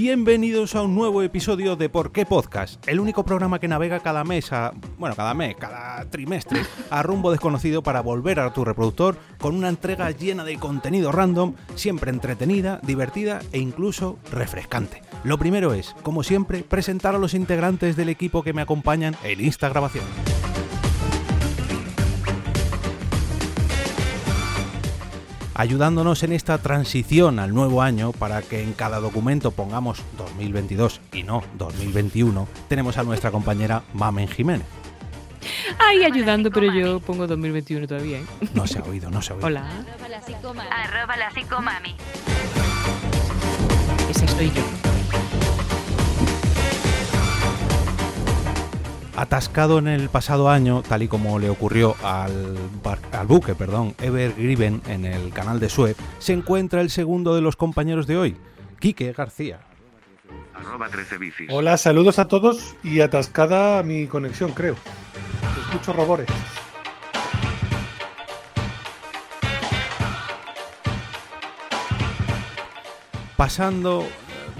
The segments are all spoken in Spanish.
Bienvenidos a un nuevo episodio de Por qué Podcast, el único programa que navega cada mes, a, bueno, cada mes, cada trimestre, a rumbo desconocido para volver a tu reproductor con una entrega llena de contenido random, siempre entretenida, divertida e incluso refrescante. Lo primero es, como siempre, presentar a los integrantes del equipo que me acompañan en esta grabación. Ayudándonos en esta transición al nuevo año para que en cada documento pongamos 2022 y no 2021, tenemos a nuestra compañera Mamen Jiménez. Ay, ayudando, pero yo pongo 2021 todavía. ¿eh? No se ha oído, no se ha oído. Hola. Arroba la psicomami. Esa soy yo. Atascado en el pasado año, tal y como le ocurrió al, al buque perdón, Evergriven en el canal de Suez, se encuentra el segundo de los compañeros de hoy, Quique García. Arroba 13 bicis. Hola, saludos a todos y atascada mi conexión, creo. Escucho robores. Pasando,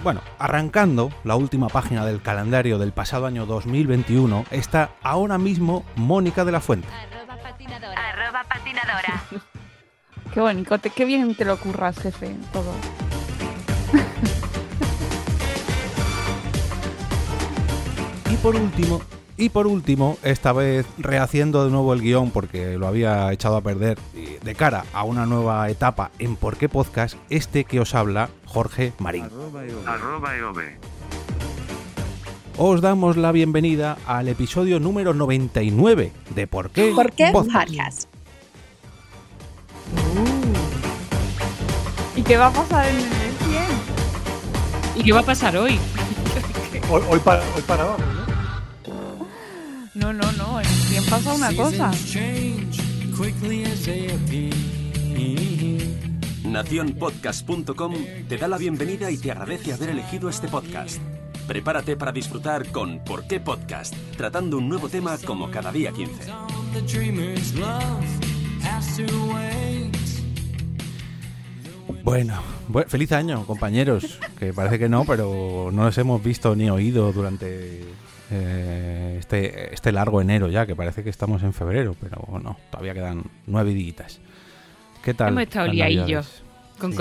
bueno, arrancando la última página del calendario del pasado año 2021, está ahora mismo Mónica de la Fuente. Arroba patinadora. Arroba patinadora. Qué bonito, te- qué bien te lo curras, jefe, todo. Y por último, y por último, esta vez rehaciendo de nuevo el guion porque lo había echado a perder de cara a una nueva etapa en Por qué Podcast, este que os habla, Jorge Marín. Arroba. Os damos la bienvenida al episodio número 99 de Por qué, ¿Por qué Podcast. podcast? ¿Y qué va a pasar en el 100? ¿Y qué va a pasar hoy? Hoy, hoy para, hoy para ahora, ¿no? No, no, no, en el 100 pasa una cosa. Naciónpodcast.com te da la bienvenida y te agradece haber elegido este podcast. Prepárate para disfrutar con ¿Por qué Podcast? Tratando un nuevo tema como cada día 15. Bueno, bu- feliz año, compañeros. Que parece que no, pero no los hemos visto ni oído durante eh, este, este largo enero ya, que parece que estamos en febrero, pero no, todavía quedan nueve días. ¿Qué tal? Hemos estado liadillos. Con Sí.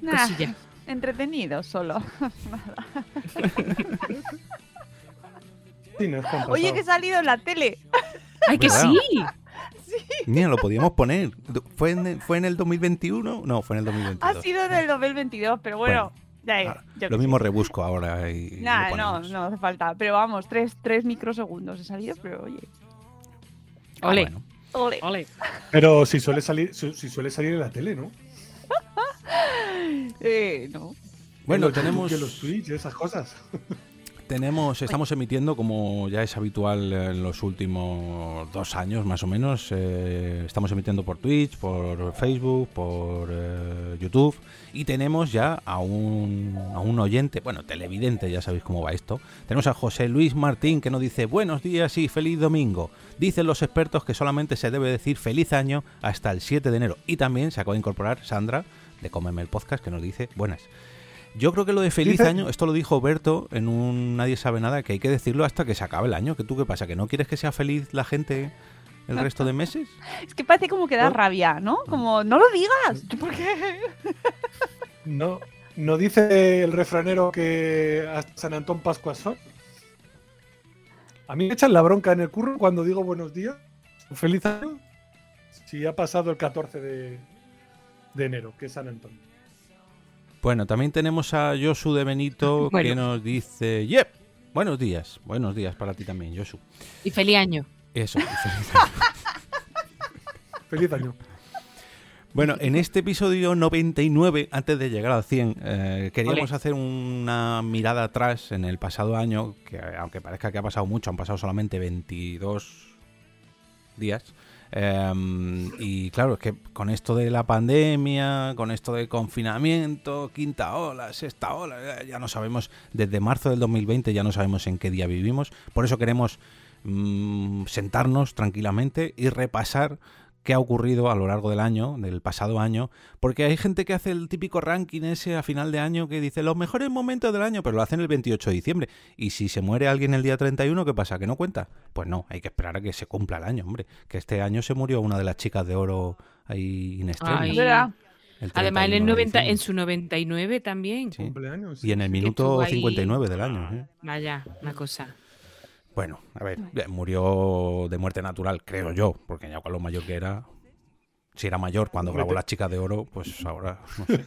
Nah. cosillas. Entretenido solo. Sí. Oye, que he salido en la tele. ¡Ay, que ¿Verdad? sí! Mira, lo podíamos poner. ¿Fue en, ¿Fue en el 2021? No, fue en el 2022. Ha sido en el 2022, pero bueno, ya Ahora, yo lo mismo sé. rebusco ahora y, Nah, no, no hace falta. Pero vamos, tres, tres microsegundos he salido, pero oye. Ah, Ole, bueno. Ole. ole. Pero si suele salir, si, si suele salir en la tele, ¿no? Eh, no. Bueno, tenemos... En los Twitch y esas cosas. Tenemos, estamos emitiendo como ya es habitual en los últimos dos años más o menos. eh, estamos emitiendo por Twitch, por Facebook, por eh, YouTube y tenemos ya a un, a un oyente, bueno, televidente, ya sabéis cómo va esto. Tenemos a José Luis Martín que nos dice buenos días y feliz domingo. Dicen los expertos que solamente se debe decir feliz año hasta el 7 de enero. Y también se acaba de incorporar Sandra de Cómeme el Podcast que nos dice buenas. Yo creo que lo de feliz Dice- año, esto lo dijo Berto en un Nadie sabe nada, que hay que decirlo hasta que se acabe el año. ¿Que tú qué pasa? ¿Que no quieres que sea feliz la gente el resto de meses? Es que parece como que da rabia, ¿no? Como, no lo digas. ¿Por qué? No, no dice el refranero que hasta San Antón Pascua son. A mí me echan la bronca en el curro cuando digo buenos días. Feliz año. Si ha pasado el 14 de, de enero, que es San Antón. Bueno, también tenemos a Josu de Benito que nos dice, yep, buenos días, buenos días para ti también, Josu. Y feliz año. Eso, y feliz año. Feliz año. Bueno, en este episodio 99, antes de llegar al 100, eh, queríamos hacer una mirada atrás en el pasado año, que aunque parezca que ha pasado mucho, han pasado solamente 22 días. Eh, y claro, es que con esto de la pandemia, con esto del confinamiento, quinta ola, sexta ola, ya no sabemos, desde marzo del 2020 ya no sabemos en qué día vivimos. Por eso queremos mm, sentarnos tranquilamente y repasar qué ha ocurrido a lo largo del año, del pasado año, porque hay gente que hace el típico ranking ese a final de año que dice los mejores momentos del año, pero lo hacen el 28 de diciembre. Y si se muere alguien el día 31, ¿qué pasa? ¿Que no cuenta? Pues no, hay que esperar a que se cumpla el año, hombre. Que este año se murió una de las chicas de oro ahí in. Ay. Es verdad. el Además, en, el 31 de 90, en su 99 también. Sí. Cumpleaños. Y en el minuto estuvo ahí. 59 del año. ¿eh? Vaya, una cosa. Bueno, a ver, eh, murió de muerte natural, creo yo, porque ya con lo mayor que era, si era mayor cuando grabó Las Chicas de Oro, pues ahora no sé.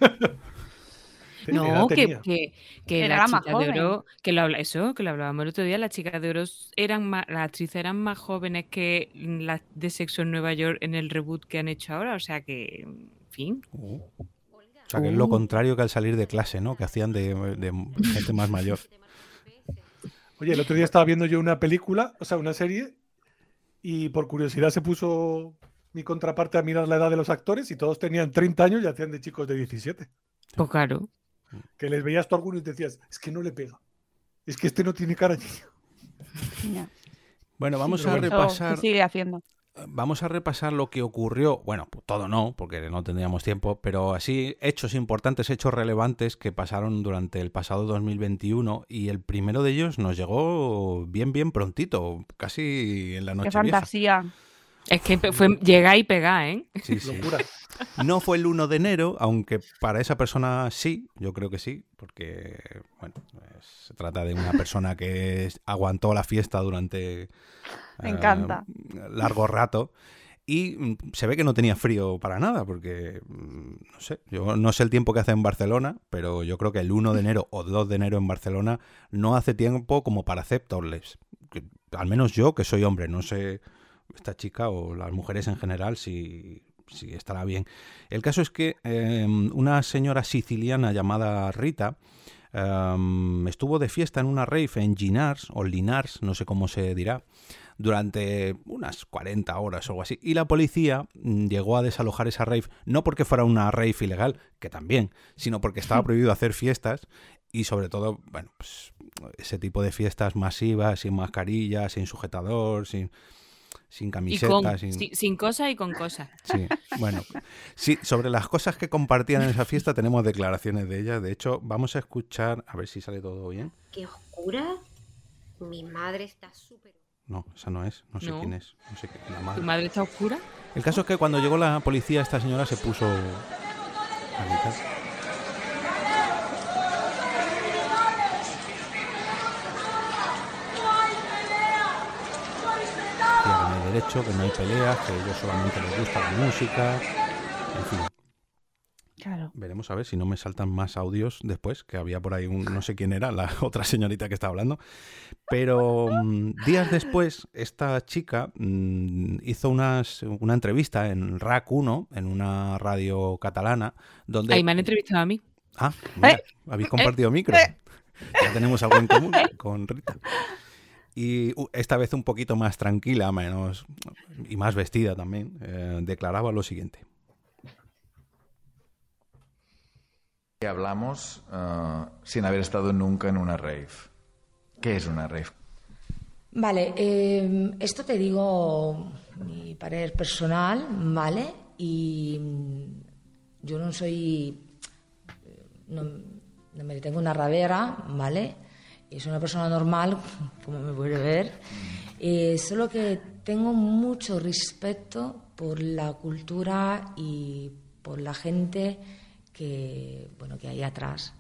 ¿Qué edad No, que, que, que Era las más chicas de joven. oro, que lo habla, eso, que lo hablábamos el otro día, las chicas de oro eran más, las actrices eran más jóvenes que las de sexo en Nueva York en el reboot que han hecho ahora, o sea que, en fin. Uh. O sea, que es lo Uh. contrario que al salir de clase, ¿no? Que hacían de, de gente más mayor. Oye, el otro día estaba viendo yo una película, o sea, una serie, y por curiosidad se puso mi contraparte a mirar la edad de los actores y todos tenían 30 años y hacían de chicos de 17. Pues claro. Que les veías tú a alguno y te decías, es que no le pega. Es que este no tiene cara de niño. Bueno, vamos pero a bueno. Eso repasar. sigue haciendo. Vamos a repasar lo que ocurrió, bueno, pues todo no, porque no tendríamos tiempo, pero así hechos importantes, hechos relevantes que pasaron durante el pasado 2021 y el primero de ellos nos llegó bien, bien prontito, casi en la Qué noche vieja. fantasía. Es que fue llegar y pegar, ¿eh? Sí, sí. Locura. No fue el 1 de enero, aunque para esa persona sí, yo creo que sí, porque bueno, pues, se trata de una persona que aguantó la fiesta durante Me eh, encanta. largo rato y mm, se ve que no tenía frío para nada, porque mm, no sé, yo no sé el tiempo que hace en Barcelona, pero yo creo que el 1 de enero o 2 de enero en Barcelona no hace tiempo como para aceptarles. Al menos yo, que soy hombre, no sé esta chica o las mujeres en general si, si estará bien. El caso es que eh, una señora siciliana llamada Rita eh, estuvo de fiesta en una rave en Ginars o Linars, no sé cómo se dirá, durante unas 40 horas o algo así. Y la policía mm, llegó a desalojar esa rave, no porque fuera una rave ilegal, que también, sino porque estaba prohibido hacer fiestas y sobre todo, bueno, pues ese tipo de fiestas masivas, sin mascarilla, sin sujetador, sin, sin Y camiseta, con, sin... sin, sin cosas y con cosas. Sí, bueno, sí, sobre las cosas que compartían en esa fiesta tenemos declaraciones de ella. De hecho, vamos a escuchar, a ver si sale todo bien. ¿Qué oscura? Mi madre está súper... No, esa no es, no sé No. quién es, no sé qué, la ¿Tu madre. madre está oscura? El caso es que cuando llegó la policía, esta señora se puso a gritar. Que no hay derecho, que no hay peleas, que a ellos solamente les gusta la música. En fin, Claro. veremos a ver si no me saltan más audios después, que había por ahí un, no sé quién era, la otra señorita que estaba hablando. Pero mm, días después, esta chica mm, hizo unas, una entrevista en RAC 1, en una radio catalana, donde... Ahí me han entrevistado a mí. Ah, mira, Eh, habéis compartido micro. Ya tenemos algo en común con Rita. Y esta vez un poquito más tranquila, menos y más vestida también, eh, declaraba lo siguiente. Que hablamos eh, sin haber estado nunca en una rave. ¿Qué es una rave? Vale, eh, esto te digo mi parecer personal, ¿vale? Y mm, yo no soy, no, no me tengo una rabera, ¿vale? Soy una persona normal, como me puede ver. Eh, solo que tengo mucho respeto por la cultura y por la gente que, bueno, que hay atrás.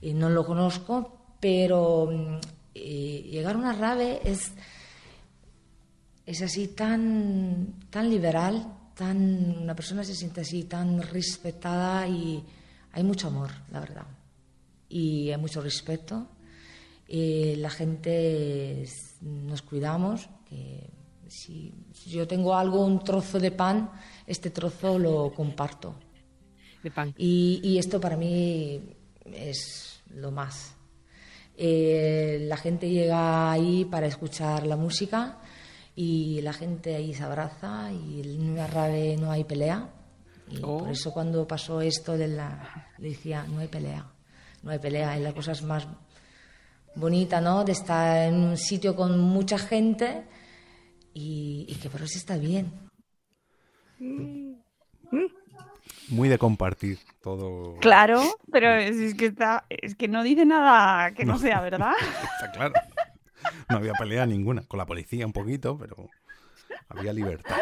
Y no lo conozco, pero eh, llegar a una rave es, es así tan, tan liberal, tan, una persona se siente así tan respetada y hay mucho amor, la verdad. Y hay mucho respeto. Eh, la gente es- nos cuidamos, que si, si yo tengo algo, un trozo de pan, este trozo lo comparto. De pan. Y, y esto para mí es lo más. Eh, la gente llega ahí para escuchar la música y la gente ahí se abraza y en una rave no hay pelea. Y Oh. por eso cuando pasó esto de la... Le decía, no hay pelea, no hay pelea. Es la cosa más bonita, ¿no? De estar en un sitio con mucha gente y, y que por eso está bien. Muy de compartir todo. Claro, pero es, es que está, es que no dice nada que no, No. sea verdad. Está claro. No había pelea ninguna. Con la policía un poquito, pero había libertad.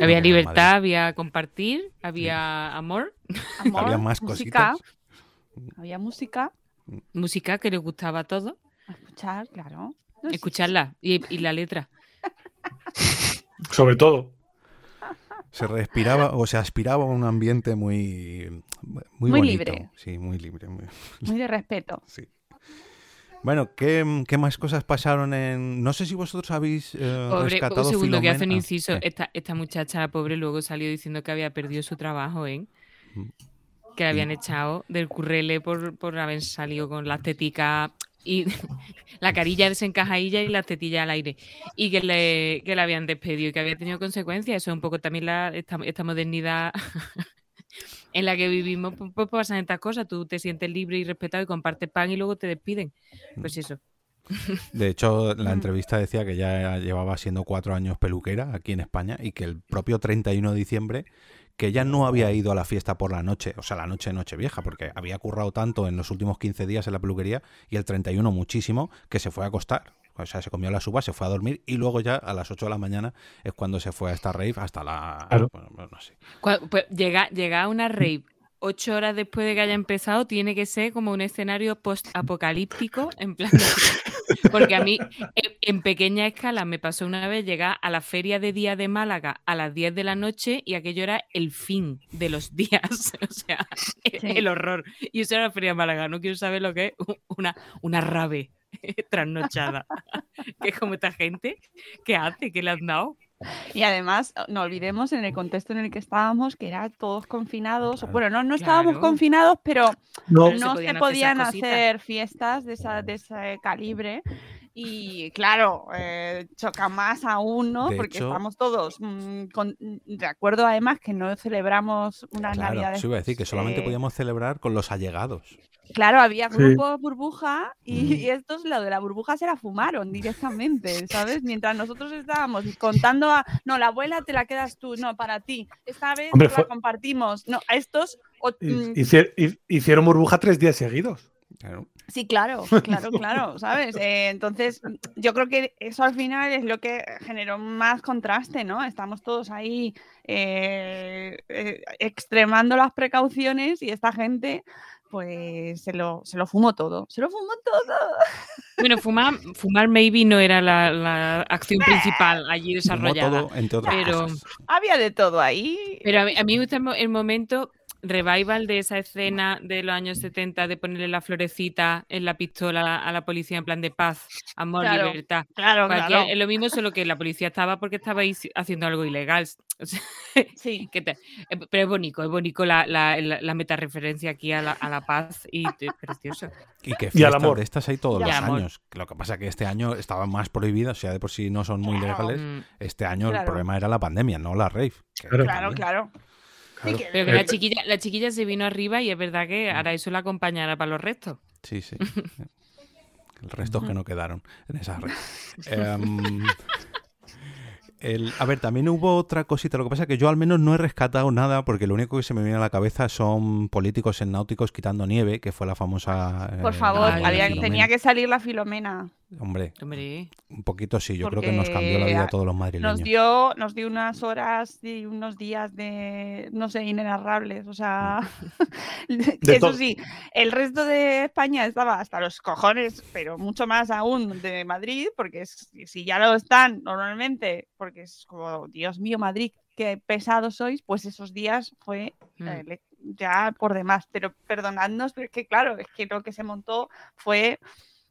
Había libertad, había compartir, había amor, Amor, Había más música, cositas. había música, música que les gustaba a todos. escuchar, claro. No. Escucharla y, y la letra. Sobre todo. Se respiraba o se aspiraba a un ambiente muy. Muy, Muy bonito. libre. Sí, muy libre. muy- Muy de respeto. sí. Bueno, ¿qué, qué más cosas pasaron en.? No sé si vosotros habéis eh, Pobre, rescatado un segundo que hace un Filomena. inciso. Ah. Esta, esta muchacha, pobre, luego salió diciendo que había perdido su trabajo, ¿eh? Mm. Que la habían echado del currele por, por haber salido con las teticas y la carilla desencajadilla y las tetillas al aire. Y que le, que la habían despedido y que había tenido consecuencias. Eso es un poco también la, esta, esta modernidad en la que vivimos. Pues, pues pasan estas cosas. Tú te sientes libre y respetado y compartes pan y luego te despiden. Pues eso. De hecho, la entrevista decía que ya llevaba siendo cuatro años peluquera aquí en España y que el propio 31 de diciembre que ella no había ido a la fiesta por la noche, o sea, la noche noche vieja, porque había currado tanto en los últimos 15 días en la peluquería y el 31 muchísimo que se fue a acostar. O sea, se comió la suba, se fue a dormir y luego ya a las 8 de la mañana es cuando se fue a esta rave hasta la... Claro. bueno, no sé. Pues, llega, llega a una rave ocho horas después de que haya empezado, tiene que ser como un escenario post-apocalíptico, en plan. Porque a mí, en, en pequeña escala, me pasó una vez llegar a la feria de día de Málaga a las 10 de la noche y aquello era el fin de los días. O sea, e- Sí. el horror. Y eso era la feria de Málaga. No quiero saber lo que es una, una rave trasnochada. que es como esta gente. ¿Qué hace? ¿Qué le han dado? Y además, no olvidemos en el contexto en el que estábamos, que era todos confinados. Claro. Bueno, no, no estábamos Claro. confinados, pero No, se no podían se hacer podían cositas. hacer fiestas de, esa, de ese calibre. Y claro, eh, choca más aún, ¿no? De Porque hecho- estamos todos mm, con- de acuerdo, además, que no celebramos unas Claro, navidades. eso iba a decir que solamente eh, podíamos celebrar con los allegados. Claro, había Sí. grupos burbuja y, Mm. y estos, lo de la burbuja, se la fumaron directamente, ¿sabes? Mientras nosotros estábamos contando a, no, la abuela te la quedas tú, no, para ti, esta vez Hombre, la compartimos, no, a estos, o- mm, Hicieron burbuja tres días seguidos. Claro. Sí, claro, claro, claro, ¿sabes? Eh, entonces, yo creo que eso al final es lo que generó más contraste, ¿no? Estamos todos ahí eh, eh, extremando las precauciones y esta gente... Pues se lo, se lo fumó todo. Se lo fumó todo. Bueno, fumar, fumar maybe no era la, la acción principal allí Fumó desarrollada. todo, entre otras pero- cosas. Había de todo ahí. Pero a mí, a mí me gusta el momento revival de esa escena de los años 70 de ponerle la florecita en la pistola a la, policía en plan de paz, amor, Claro, libertad. Claro, Cualquier- claro. Es lo mismo, solo que la policía estaba porque estabais haciendo algo ilegal. O sea, Sí. que te- eh, pero es bonito, es bonito la, la, la, la metareferencia aquí a la, a la paz y es precioso. Y que Y al amor. de estas hay todos los amor. años. Lo que pasa que este año estaban más prohibidas, o sea, de por sí no son muy Claro. legales. Mm. Este año el problema era la pandemia, no la rave. Claro. Claro. Claro. Pero que la chiquilla, la chiquilla se vino arriba y es verdad Mm. que ahora eso la acompañará para los restos. Sí, sí. El resto que no quedaron en esa red. Em, el- a ver, también hubo otra cosita. Lo que pasa es que yo al menos no he rescatado nada porque lo único que se me viene a la cabeza son políticos en náuticos quitando nieve, que fue la famosa. Por eh, favor, había- tenía que salir la Filomena. Hombre, Hombre, un poquito sí. Yo creo que nos cambió la vida a todos los madrileños. Nos dio, nos dio unas horas y unos días de, no sé, inenarrables. O sea, De eso sí, el resto de España estaba hasta los cojones, pero mucho más aún de Madrid, porque si ya lo están normalmente, porque es como, Dios mío, Madrid, qué pesados sois, pues esos días fue mm. eh, ya por demás. Pero perdonadnos, pero es que claro, es que lo que se montó fue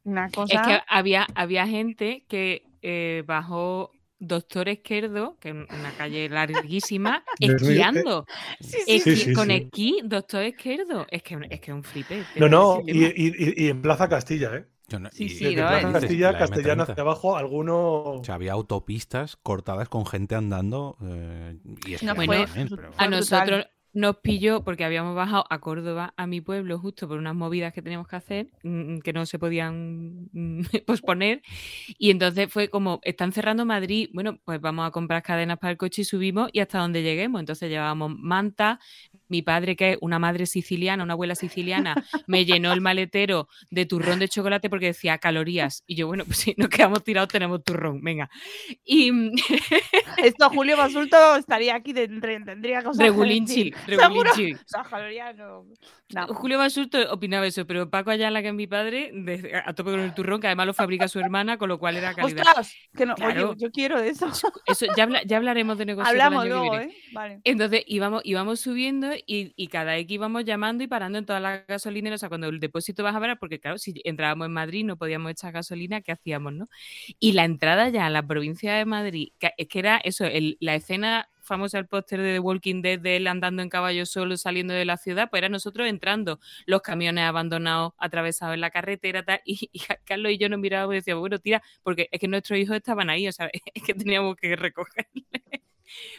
una cosa. Es que había, había gente que eh, bajó Doctor Esquerdo, que es una calle larguísima, esquiando. Sí, sí, Sí, Esqui- sí, con sí. esquí, Doctor Esquerdo. Es que es que un flipe. No, no, y, en Plaza Castilla, ¿eh? Yo no- Sí, y- sí, no, Plaza Castilla, la Castellana M30. hacia abajo, alguno. O sea, había autopistas cortadas con gente andando eh, y fue- también, pero- A nosotros nos pilló porque habíamos bajado a Córdoba, a mi pueblo, justo por unas movidas que teníamos que hacer, mm, que no se podían mm, posponer. Y entonces fue como, están cerrando Madrid, bueno, pues vamos a comprar cadenas para el coche y subimos y hasta donde lleguemos. Entonces llevábamos manta, mi padre, que es una madre siciliana, una abuela siciliana, me llenó el maletero de turrón de chocolate porque decía calorías. Y yo, bueno, pues si nos quedamos tirados, tenemos turrón, venga. Y Esto Julio Basulto estaría aquí, tendría cosas que Regulinchi, decir. Seguro. regulinchi. O sea, calorías no- no. Julio Basurto opinaba eso, pero Paco Ayala, que es mi padre, de- a tope con el turrón, que además lo fabrica su hermana, con lo cual era calidad. ¡Ostras! Que no, Claro. Oye, yo quiero de eso. Eso, ya, habla- ya hablaremos de negocio. el Hablamos luego. ¿eh? Vale. Entonces íbamos, íbamos subiendo y, y cada X íbamos llamando y parando en todas las gasolineras. O sea, cuando el depósito vas a ver, porque claro, si entrábamos en Madrid no podíamos echar gasolina, ¿qué hacíamos, no? Y la entrada ya a la provincia de Madrid, que es que era eso, el- la escena famosa del póster de The Walking Dead de él andando en caballo solo saliendo de la ciudad, pues era nosotros entrando, los camiones abandonados, atravesados en la carretera, y, Carlos y yo nos mirábamos y decíamos, bueno, tira, porque es que nuestros hijos estaban ahí, o sea, es que teníamos que recogerles.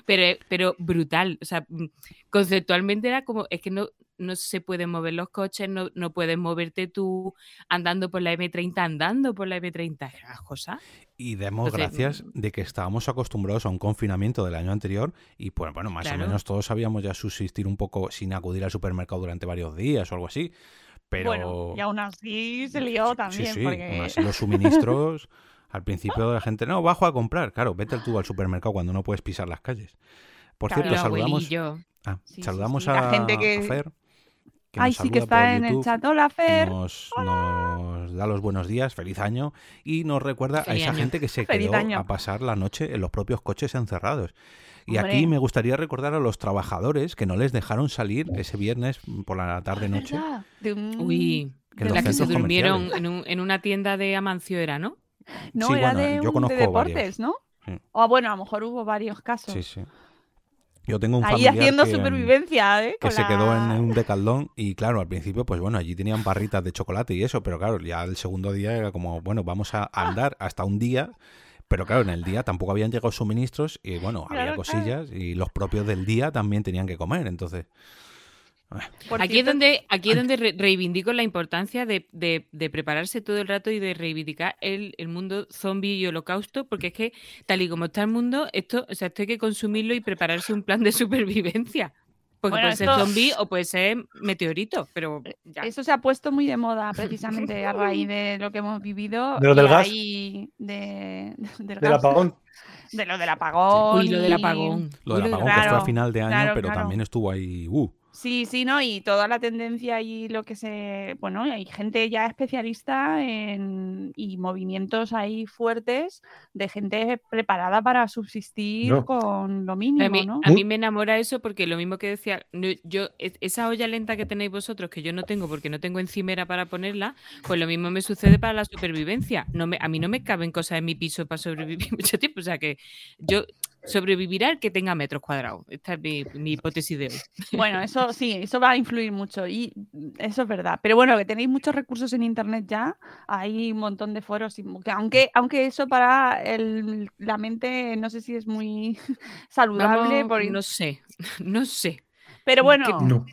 Pero, pero brutal, o sea, mm, conceptualmente era como, es que no, no se pueden mover los coches, no, no puedes moverte tú andando por la M30, andando por la M30, es una cosa. Y demos Entonces, gracias de que estábamos acostumbrados a un confinamiento del año anterior y pues bueno, más Claro. o menos todos sabíamos ya subsistir un poco sin acudir al supermercado durante varios días o algo así. Pero Bueno, y aún así se lió sí, también. sí, porque... aún así los suministros al principio la gente, no, bajo a comprar, claro, vete tú al supermercado cuando no puedes pisar las calles. Por Claro. cierto, saludamos, ah, Sí, saludamos sí, la a, gente a que- Fer. que Ay, nos sí que está en el chat. Hola, Fer. Nos, nos da los buenos días, feliz año, y nos recuerda a esa año. gente que se Feliz quedó año. a pasar la noche en los propios coches encerrados. Y Hombre. aquí me gustaría recordar a los trabajadores que no les dejaron salir ese viernes por la tarde-noche. De un- Uy, Que de las que se durmieron en, un- en una tienda de Amancio era, ¿no? No, Sí, era bueno, de, yo un- de deportes, varios. ¿no? Sí. O bueno, a lo mejor hubo varios casos. Sí, sí. Yo tengo un Ahí familiar haciendo que, supervivencia, ¿eh? que Con se quedó en un decaldón y claro, al principio, pues bueno, allí tenían barritas de chocolate y eso, pero claro, ya el segundo día era como, bueno, vamos a andar hasta un día, pero claro, en el día tampoco habían llegado suministros y bueno, había Claro, cosillas y los propios del día también tenían que comer, entonces... Por Aquí es donde, aquí es donde re- reivindico la importancia de, de- de prepararse todo el rato y de reivindicar el, el mundo zombie y holocausto, porque es que, tal y como está el mundo, esto, o sea, esto hay que consumirlo y prepararse un plan de supervivencia. Porque Bueno, puede ser zombie o puede ser meteorito, pero ya. Eso se ha puesto muy de moda precisamente a raíz de lo que hemos vivido. De lo del gas. ahí de, del Del gas. apagón. De lo del apagón. Uy, lo del apagón. Lo del apagón que fue a final de año, claro, pero claro. también estuvo ahí... Uh, Sí, sí, ¿no? Y toda la tendencia y lo que se. Bueno, hay gente ya especialista en. y movimientos ahí fuertes de gente preparada para subsistir No. con lo A mínimo, mí, ¿no? a mí me enamora eso porque lo mismo que decía, yo esa olla lenta que tenéis vosotros, que yo no tengo porque no tengo encimera para ponerla, pues lo mismo me sucede para la supervivencia. No me, a mí no me caben cosas en mi piso para sobrevivir mucho tiempo. O sea que yo sobreviviré al que tenga metros cuadrados. Esta es mi, mi hipótesis de hoy. Bueno, eso sí, eso va a influir mucho y eso es verdad. Pero bueno, que tenéis muchos recursos en internet ya, hay un montón de foros, y aunque, aunque eso para el- la mente no sé si es muy saludable, Vamos, porque- no sé, no sé. pero que- bueno, No.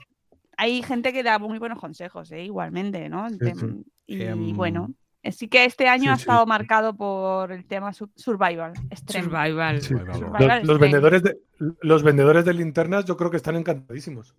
hay gente que da muy buenos consejos, ¿eh? igualmente, ¿no? Sí. y Em, bueno, así que este año sí, ha sí. estado marcado por el tema su- survival, extreme. Survival. Sí. Survival. Survival Los, los vendedores de, los vendedores de linternas yo creo que están encantadísimos.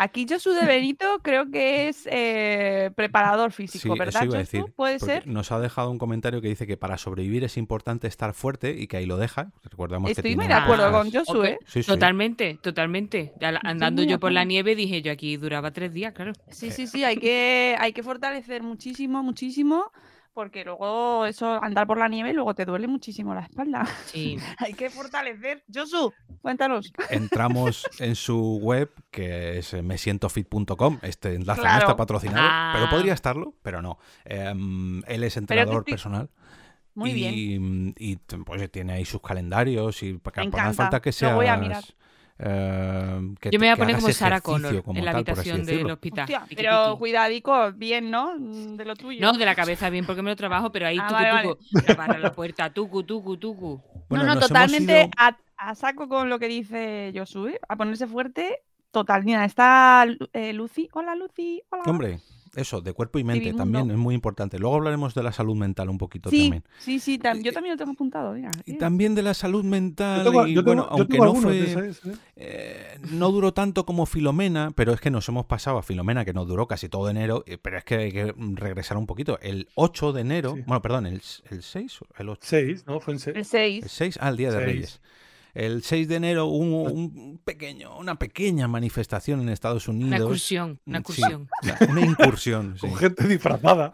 Aquí Josu de Benito creo que es eh, preparador físico, Sí, ¿verdad? eso iba a Josu? decir. ¿Puede ser? Nos ha dejado un comentario que dice que para sobrevivir es importante estar fuerte y que ahí lo deja. Recordamos Estoy muy de acuerdo con Josu. ¿eh? Sí, sí. Totalmente, totalmente. Andando yo por la nieve dije yo aquí duraba tres días, claro. Sí, sí, sí, hay que, hay que fortalecer muchísimo, muchísimo, porque luego eso, andar por la nieve, luego te duele muchísimo la espalda. Sí. hay que fortalecer. Josu, cuéntanos. Entramos en su web, que es eh, mesientofit.com. Este enlace no está patrocinado, Ah. pero podría estarlo, pero no. Em, él es entrenador personal. Muy y, bien. Y pues tiene ahí sus calendarios y Me no hace falta que Lo seas. voy a mirar. Eh, que Yo me voy a poner como Sarah Connor como en la tal, habitación del decirlo. hospital. Hostia, pero cuidadico, bien, ¿no? Mm, De lo tuyo. No, de la cabeza bien porque me lo trabajo, pero ahí Ah, tucu, vale, la puerta, tucu, tucu, tucu. Bueno, no, no, totalmente ido- a, a saco con lo que dice Josu, ¿eh? A ponerse fuerte total. Mira, está eh, Lucy. Hola, Lucy. Hola. Hombre, eso, de cuerpo y mente Divimundo. también es muy importante. Luego hablaremos de la salud mental un poquito Sí, también. sí, sí. tam- yo también lo tengo apuntado. Mira. Y eh. también de la salud mental. Yo tengo, y yo tengo- bueno, yo aunque tengo no fue. ¿eh? eh, no duró tanto como Filomena, pero es que nos hemos pasado a Filomena, que nos duró casi todo enero, eh, pero es que hay que regresar un poquito. El 8 de enero, Sí. bueno, perdón, el, el 6, el 8, Seis, ¿no? Fue en seis. El 6. el 6, ah, el Día de. Reyes. El 6 de enero hubo un pequeño, una pequeña manifestación en Estados Unidos. Una excursión, una Sí, excursión. una incursión, sí. Con gente disfrazada.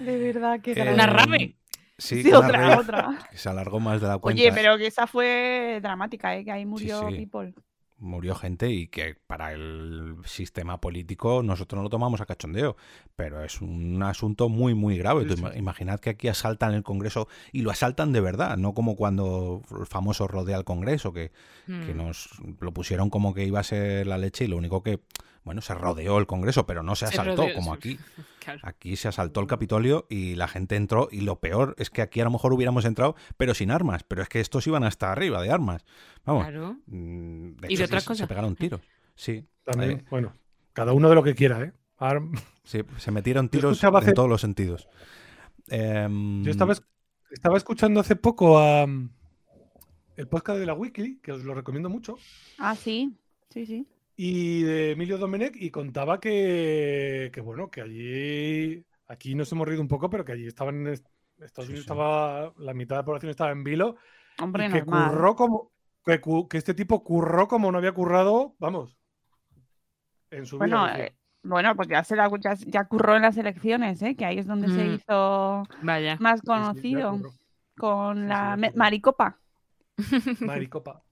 De verdad, qué Eh. Una rave. Sí, Sí, otra, rave otra. que se alargó más de la cuenta. Oye, pero que esa fue dramática, ¿eh? Que ahí murió sí. people. Murió gente y que para el sistema político nosotros no lo tomamos a cachondeo, pero es un asunto muy, muy grave. Sí, sí. ima- imaginad que aquí asaltan el Congreso y lo asaltan de verdad, no como cuando el famoso rodea al Congreso, que, que Mm. nos lo pusieron como que iba a ser la leche y lo único que, bueno, se rodeó el Congreso, pero no se asaltó como aquí. Claro. Aquí se asaltó el Capitolio y la gente entró y lo peor es que aquí a lo mejor hubiéramos entrado, pero sin armas, pero es que estos iban hasta arriba de armas. Vamos. Claro. Mm, ¿Y de otras se- se cosas? pegaron tiros. Sí. También, Eh, bueno, cada uno de lo que quiera, ¿eh? Ahora- sí, se metieron tiros en hace- todos los sentidos. Em, Yo estaba, es- estaba escuchando hace poco a, mm, el podcast de la Wiki, que os lo recomiendo mucho, Ah, sí. Sí, sí. Y de Emilio Domenech, y contaba que, que, bueno, que allí, aquí nos hemos reído un poco, pero que allí estaban en est- Estados Sí, Unidos sí. estaba, la mitad de la población estaba en vilo, Hombre, y que normal. curró como, que, que este tipo curró como no había currado, vamos, en su Bueno, vida. eh, bueno, pues ya se la, ya, ya curró en las elecciones, ¿eh? Que ahí es donde se Mm. hizo Vaya. más Sí, sí, ya conocido. con la. Maricopa. Maricopa.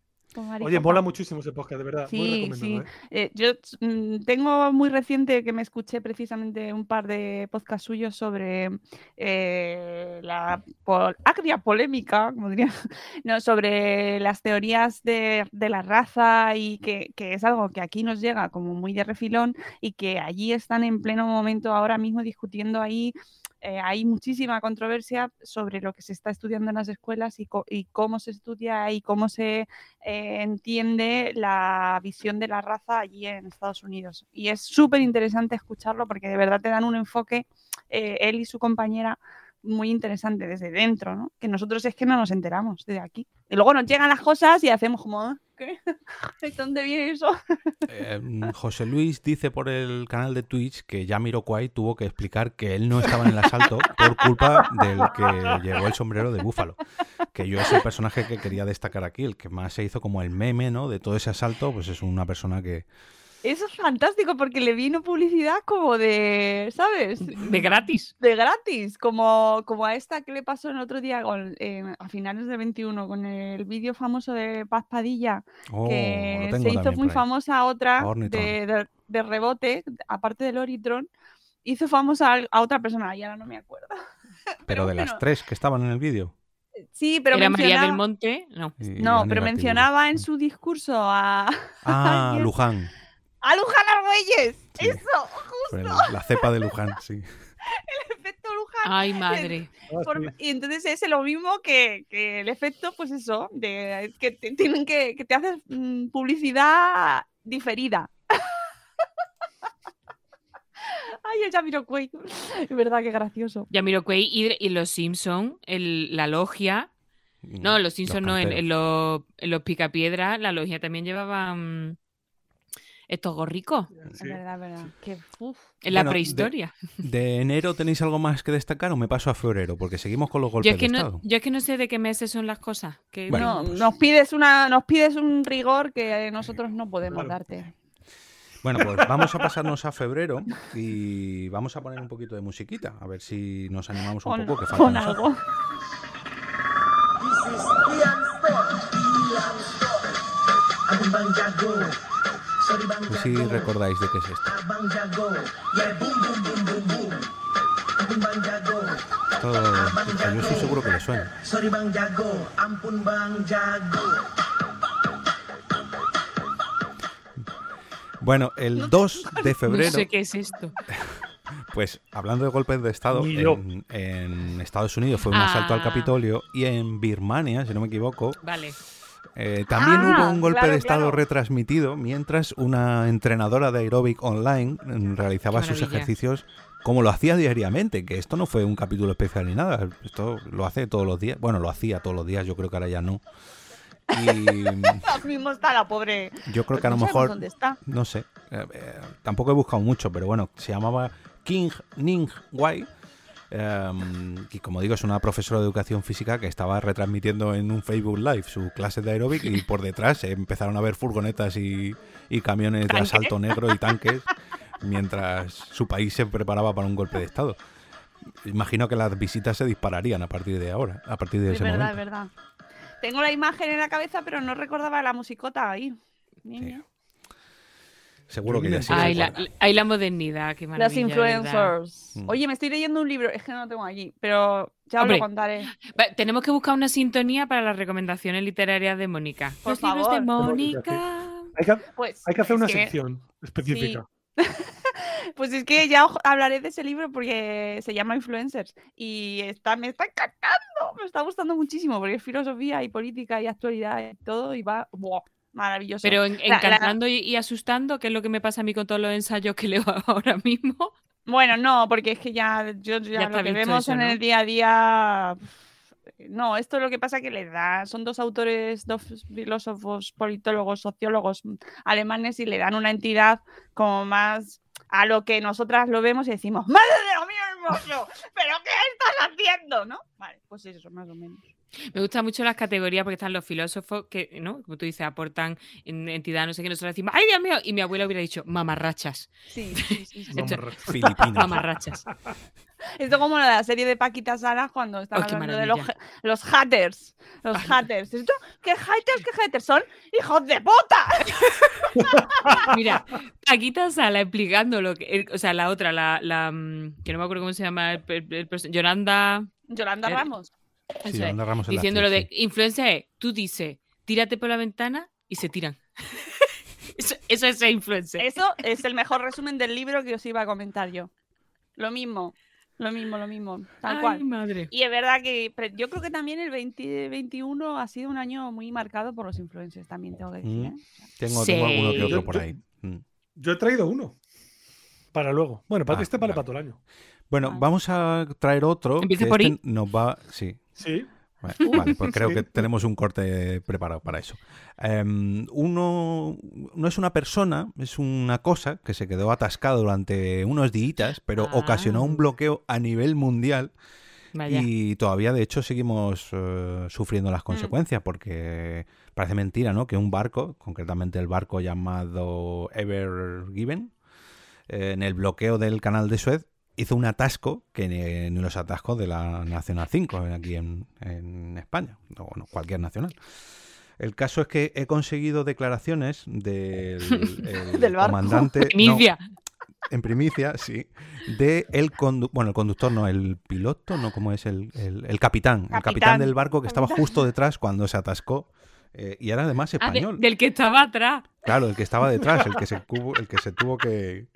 Oye, mola muchísimo ese podcast, de verdad. muy Sí, recomendado, sí. ¿eh? Eh, yo mm, tengo muy reciente que me escuché precisamente un par de podcasts suyos sobre eh, la pol- agria polémica, como diría, no, sobre las teorías de, de la raza y que, que es algo que aquí nos llega como muy de refilón y que allí están en pleno momento ahora mismo discutiendo ahí. Eh, hay muchísima controversia sobre lo que se está estudiando en las escuelas y, cómo se estudia y cómo se eh, entiende la visión de la raza allí en Estados Unidos. Y es súper interesante escucharlo porque de verdad te dan un enfoque, eh, él y su compañera, muy interesante desde dentro, ¿no? Que nosotros es que no nos enteramos desde aquí. Y luego nos llegan las cosas y hacemos como, "Ah, ¿De dónde viene eso? Em, José Luis dice por el canal de Twitch que Jamiroquai tuvo que explicar que él no estaba en el asalto por culpa del que llevó el sombrero de búfalo. Que yo es el personaje que quería destacar aquí, el que más se hizo como el meme, ¿no? De todo ese asalto, pues es una persona que... Eso es fantástico porque le vino publicidad como de, ¿sabes? De gratis. De gratis, como, como a esta que le pasó el otro día con- eh, a finales de 21 con el vídeo famoso de Paz Padilla, Oh, que se hizo muy famosa otra de, de- de rebote, aparte del Oritron, hizo famosa a, a otra persona, y ahora no me acuerdo. Pero de las tres que estaban en el vídeo. Sí, pero Era María del mencionaba, Monte. No. Pero mencionaba en su discurso a, Ah, alguien. Luján. A Luján Argüelles. Sí. Eso, justo, la cepa de Luján, sí. el efecto Luján. Ay, madre. Ah, Por- y entonces es lo mismo que, que el efecto, pues eso, de que te, tienen que, que te haces mm, publicidad diferida. Ay, el Jamiroquai. Es verdad que gracioso. Jamiroquai y, y los Simpson, el, la logia. No, los Simpson no, en, en los, en los Picapiedras, la logia también llevaba mm, estos gorricos Es Sí. verdad, es verdad. Que, uf. en la Bueno, prehistoria. ¿De enero tenéis algo más que destacar o me paso a febrero? Porque seguimos con los Yo golpes es, que de no, Estado. yo es que no sé de qué meses son las cosas. Que Bueno, No, pues- nos pides una, nos pides un rigor que nosotros no podemos Claro. darte. Bueno, pues vamos a pasarnos a febrero y vamos a poner un poquito de musiquita, a ver si nos animamos un Con, poco, que falta algo. No sé si recordáis de qué es esto. Yo estoy seguro que le suena. Bueno, el 2 de No febrero, sé qué es esto. pues hablando de golpes de Estado, en Estados Unidos fue un asalto al Ah. Capitolio y en Birmania, si no me equivoco, Vale. Eh, también Ah, hubo un golpe claro, de estado claro. retransmitido mientras una entrenadora de aeróbic online mm, realizaba sus ejercicios como lo hacía diariamente, que esto no fue un capítulo especial ni nada, esto lo hace todos los días, bueno, lo hacía todos los días, yo creo que ahora ya no. Y mm, mismo está la pobre. yo creo que a lo No sabemos mejor, ¿Dónde está? no sé, eh, eh, tampoco he buscado mucho, pero bueno, se llamaba King Ning Wai. Em, y como digo, es una profesora de educación física que estaba retransmitiendo en un Facebook Live su clase de aeróbic y por detrás se empezaron a ver furgonetas y, y camiones de asalto negro y tanques mientras su país se preparaba para un golpe de Estado. Imagino que las visitas se dispararían a partir de ahora, a partir de Es ese verdad, es momento. verdad. Tengo la imagen en la cabeza, pero no recordaba la musicota ahí. Niña. Seguro que ya sí. Ay, se la, acuerda. ay, la modernidad, qué maravilla. De influencers. Mm. Oye, me estoy leyendo un libro, es que no lo tengo allí, pero ya os Hombre. lo contaré. Va, Tenemos que buscar una sintonía para las recomendaciones literarias de Mónica. Por Los libros de. Mónica. Hay que, Pues, hay que hacer es una que- sección específica. Pues es que ya os hablaré de ese libro porque se llama Influencers y está, me está encantando, me está gustando muchísimo porque es filosofía y política y actualidad y todo y va ¡buah! Maravilloso. Pero en- La- la- encantando y, y asustando, que es lo que me pasa a mí con todos los ensayos que leo ahora mismo. Bueno, no, porque es que ya, yo, ya Ya lo que vemos eso, en ¿no? el día a día. No, esto lo que pasa que le da, son dos autores, dos filósofos, politólogos, sociólogos alemanes y le dan una entidad como más a lo que nosotras lo vemos y decimos, ¡Madre de lo mío hermoso! ¿Pero qué estás haciendo? ¿No? Vale, pues eso, más o menos. Me gustan mucho las categorías porque están los filósofos que, ¿no? Como tú dices, aportan en entidad, no sé qué, nosotros decimos, ¡ay, Dios mío! Y mi abuela hubiera dicho, mamarrachas. Sí, sí, sí, sí. Esto- Filipinas. mamarrachas. Esto como la serie de Paquita Salas cuando están Oh, hablando de los, los haters. Los haters. Esto, ¿Qué haters? ¿Qué haters? Son hijos de puta. Mira, Paquita Sala explicando lo que. el- o sea, la otra, la, la, mm, que no me acuerdo cómo se llama, el, el- Yolanda. Yolanda Eh, Ramos. Sí, es, Yolanda Ramos es la Diciendo lo de actriz, influencia es, tú dices, tírate por la ventana y se tiran. eso, eso es ser influencer. Eso es el mejor resumen del libro que os iba a comentar yo. Lo mismo, lo mismo, lo mismo. Tal Ay, cual. madre. Y es verdad que yo creo que también el 2021 ha sido un año muy marcado por los influencers, también tengo que decir. Mm. ¿eh? Tengo, Sí. tengo alguno que otro por yo- ahí. Mm. Yo he traído uno. Para luego. Bueno, para Ah, este vale vale. para todo el año. Bueno, Vale. vamos a traer otro. Empieza que por este I. nos va. Sí. Sí. Vale, vale, pues creo Sí. que tenemos un corte preparado para eso. Em, uno no es una persona, es una cosa que se quedó atascada durante unos días, pero Ah. ocasionó un bloqueo a nivel mundial Vaya. y todavía de hecho seguimos eh, sufriendo las consecuencias porque parece mentira, ¿no? Que un barco, concretamente el barco llamado Ever Given, eh, en el bloqueo del canal de Suez hizo un atasco que ni, ni los atascos de la Nacional 5 aquí en, en España, o bueno, cualquier nacional. El caso es que he conseguido declaraciones del, el Del barco. comandante. no, Primicia. en primicia, sí. De el bueno, el conductor no, el piloto, no, ¿cómo es? El, el- el capitán. El capitán del barco que estaba justo detrás cuando se atascó. eh, y era además Ah, de- español. del que estaba atrás. Claro, el que estaba detrás, el que se, cubo- el que se tuvo que,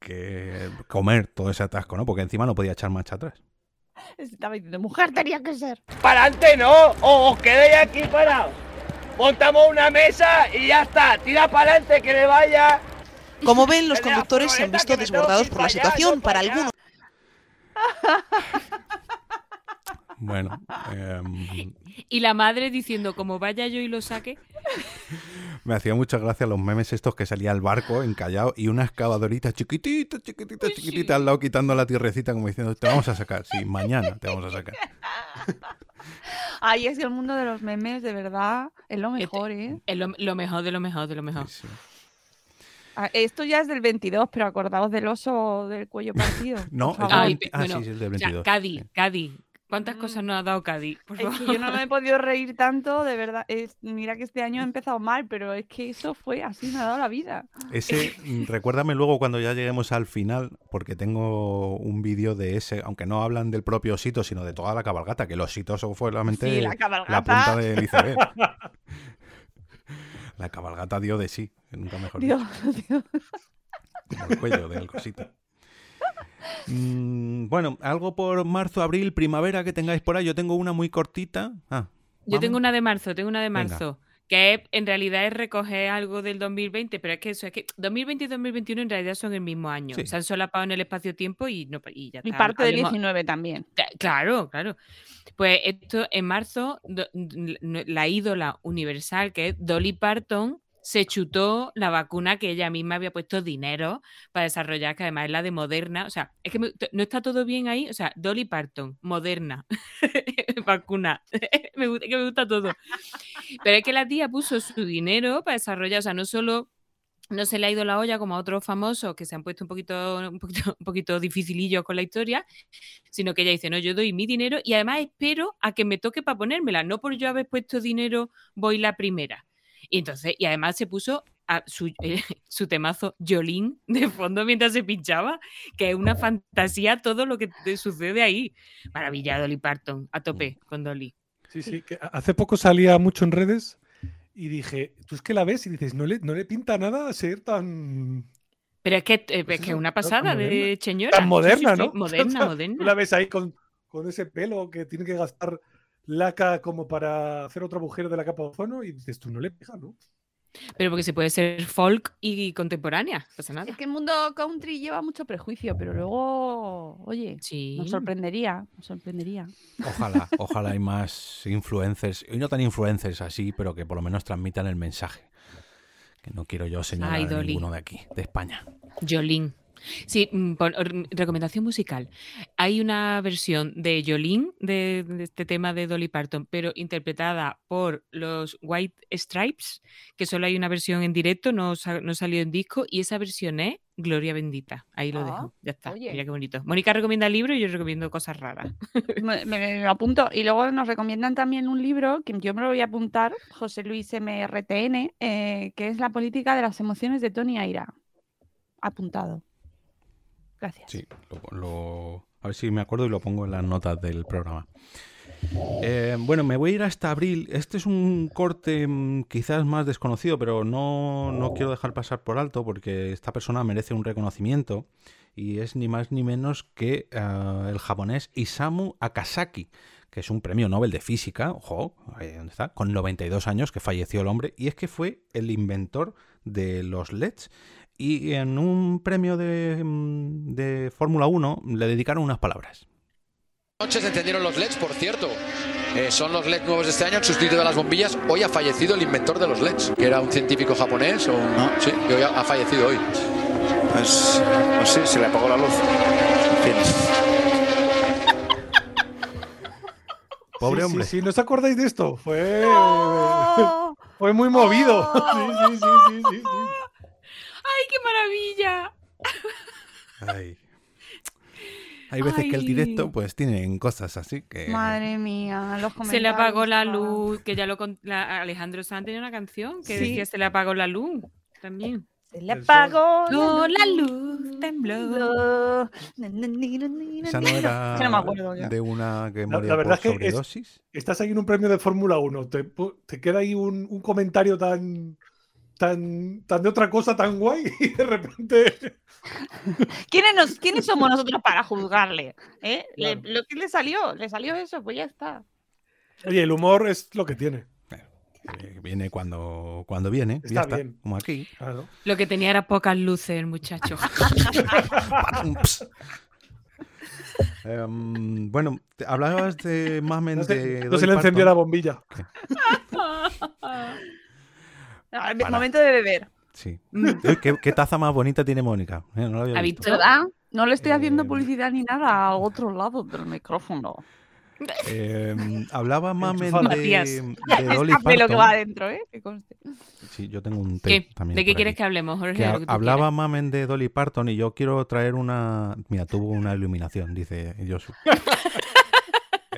que comer todo ese atasco, ¿no? Porque encima no podía echar marcha atrás. Estaba diciendo, mujer tenía que ser. Para adelante no, o os quedéis aquí parados. Montamos una mesa y ya está. Tira para adelante que le vaya. Como ven, los conductores se han visto desbordados por la para allá, situación. Para algunos, Bueno, em, Y la madre diciendo, como vaya yo y lo saque. me hacía mucha gracia los memes estos que salía el barco encallado y una excavadorita chiquitita, chiquitita, chiquitita al lado quitando la tierrecita como diciendo, te vamos a sacar, sí, mañana te vamos a sacar. Ay, es que el mundo de los memes, de verdad, es lo mejor, ¿eh? Es lo, lo mejor de lo mejor de lo mejor. Sí, sí. Ah, Esto ya es del 22, pero acordaos del oso del cuello partido. No, es favor. del Ay, 20 pe- ah, bueno, sí, sí, es del o sea, 22. Cádiz, sí. Cádiz. ¿Cuántas Mm. cosas nos ha dado Cádiz? Por Es favor. que yo no me he podido reír tanto, de verdad. Es, mira que este año he empezado mal, pero es que eso fue así, me ha dado la vida. Ese, mm, recuérdame luego cuando ya lleguemos al final, porque tengo un vídeo de ese, aunque no hablan del propio osito, sino de toda la cabalgata, que los ositos son solamente Sí, la punta del iceberg. la cabalgata dio de sí, nunca mejor dicho, Dios, Dios. como el cuello del cosito. Mm, bueno, algo por marzo, abril, primavera que tengáis por ahí. Yo tengo una muy cortita. Ah, Yo tengo una de marzo, tengo una de Venga. marzo. Que en realidad es recoger algo del 2020, pero es que eso es que 2020 y 2021 en realidad son el mismo año. Sí. Se han solapado en el espacio-tiempo y, no, y ya Y está. parte del Hablemos- 19 también. Claro, claro. Pues esto en marzo, do- la ídola universal, que es Dolly Parton, se chutó la vacuna que ella misma había puesto dinero para desarrollar, que además es la de Moderna. O sea, es que no está todo bien ahí. O sea, Dolly Parton, Moderna, vacuna. me, que me gusta todo. Pero es que la tía puso su dinero para desarrollar, o sea, no solo no se le ha ido la olla como a otros famosos que se han puesto un poquito, un poquito, un poquito dificilillos con la historia, sino que ella dice, no, yo doy mi dinero y además espero a que me toque para ponérmela, no por yo haber puesto dinero voy la primera. Y entonces, y además se puso a su, eh, su temazo Jolín de fondo mientras se pinchaba, que es una fantasía todo lo que te sucede ahí. Maravilla, Dolly Parton, a tope con Dolly. Sí, sí, que hace poco salía mucho en redes y dije, tú es que la ves y dices, no le, no le pinta nada ser tan, Pero es que eh, es Pues que eso, una pasada moderna. de señora. tan moderna, ¿no? Moderna, O sea, moderna. Tú la ves ahí con, con ese pelo que tiene que gastar laca como para hacer otro agujero de la capa de ozono y dices, tú no le pega, ¿no? Pero porque se puede ser folk y contemporánea, no pasa nada. Es que el mundo country lleva mucho prejuicio, pero luego, oye, Sí. nos sorprendería, nos sorprendería. Ojalá, ojalá hay más influencers, y no tan influencers así, pero que por lo menos transmitan el mensaje. Que no quiero yo señalar Ay, a ninguno de aquí, de España. Jolín. Sí, mm, pon- or- recomendación musical. Hay una versión de Jolín de, de este tema de Dolly Parton, pero interpretada por los White Stripes, que solo hay una versión en directo, no, no salió en disco, y esa versión es Gloria Bendita. Ahí lo Ah, dejo. Ya está. oye. Mira qué bonito. Mónica recomienda el libro y yo recomiendo cosas raras. Me, me- me lo apunto. Y luego nos recomiendan también un libro que yo me lo voy a apuntar, José Luis MRTN, eh, que es La política de las emociones de Tony Aira. Apuntado. Gracias. Sí, a ver si me acuerdo y lo pongo en las notas del programa. Eh, bueno, me voy a ir hasta abril. Este es un corte mm, quizás más desconocido, pero no, no quiero dejar pasar por alto porque esta persona merece un reconocimiento y es ni más ni menos que eh, el japonés Isamu Akasaki, que es un premio Nobel de Física, ojo, ahí donde está, con 92 años que falleció el hombre, y es que fue el inventor de los LEDs. Y en un premio de, mm, de Fórmula 1 le dedicaron unas palabras. Anoche se encendieron los LEDs, por cierto. Eh, son los LEDs nuevos de este año, el sustituto de las bombillas. Hoy ha fallecido el inventor de los LEDs, que era un científico japonés. O un- Sí, que hoy ha, ha fallecido hoy. Pues, pues sí, se le apagó la luz. En. Pobre Sí, hombre. Sí, sí, ¿no os acordáis de esto? Fue, fue muy movido. Sí, sí, sí, sí, sí, sí. ¡Ay, qué maravilla! Ay. Hay veces que el directo pues tienen cosas así que... Madre mía, los Se le apagó la comentarios, luz, que ya lo con- la- Alejandro Sanz tenía una canción que Sí. decía se le apagó la luz también. Se le apagó No, la luz tembló. Esa no era no me acuerdo ya. de una que La, moría la verdad por es que es- sobredosis. estás ahí en un premio de Fórmula 1, te, queda ahí un, un comentario tan, tan, tan de otra cosa tan guay y de repente... ¿Quiénes, nos- quiénes somos nosotros para juzgarle? ¿Eh? Le- Claro. lo que le salió, le salió eso, pues ya está. Oye, el humor es lo que tiene. Eh, viene cuando, cuando viene. Está ya está, bien. como aquí. Claro. Lo que tenía era pocas luces, el muchacho. Em, bueno, hablabas de Mamen No se, de no se le encendió la bombilla. Ah, Para. Momento de beber. Sí. Uy, ¿Qué, qué taza más bonita tiene Mónica? Eh, no la había ¿Ha visto. No le estoy Eh, haciendo publicidad ni nada a otro lado del micrófono. Em, hablaba Mamen de, de Dolly café lo que va Parton. adentro, ¿eh? Que conste. Sí, yo tengo un té ¿Qué? también ¿De qué quieres aquí. que hablemos, Jorge? Que ha- que hablaba Mamen de Dolly Parton y yo quiero traer una. Mira, tuvo una iluminación, dice Josu.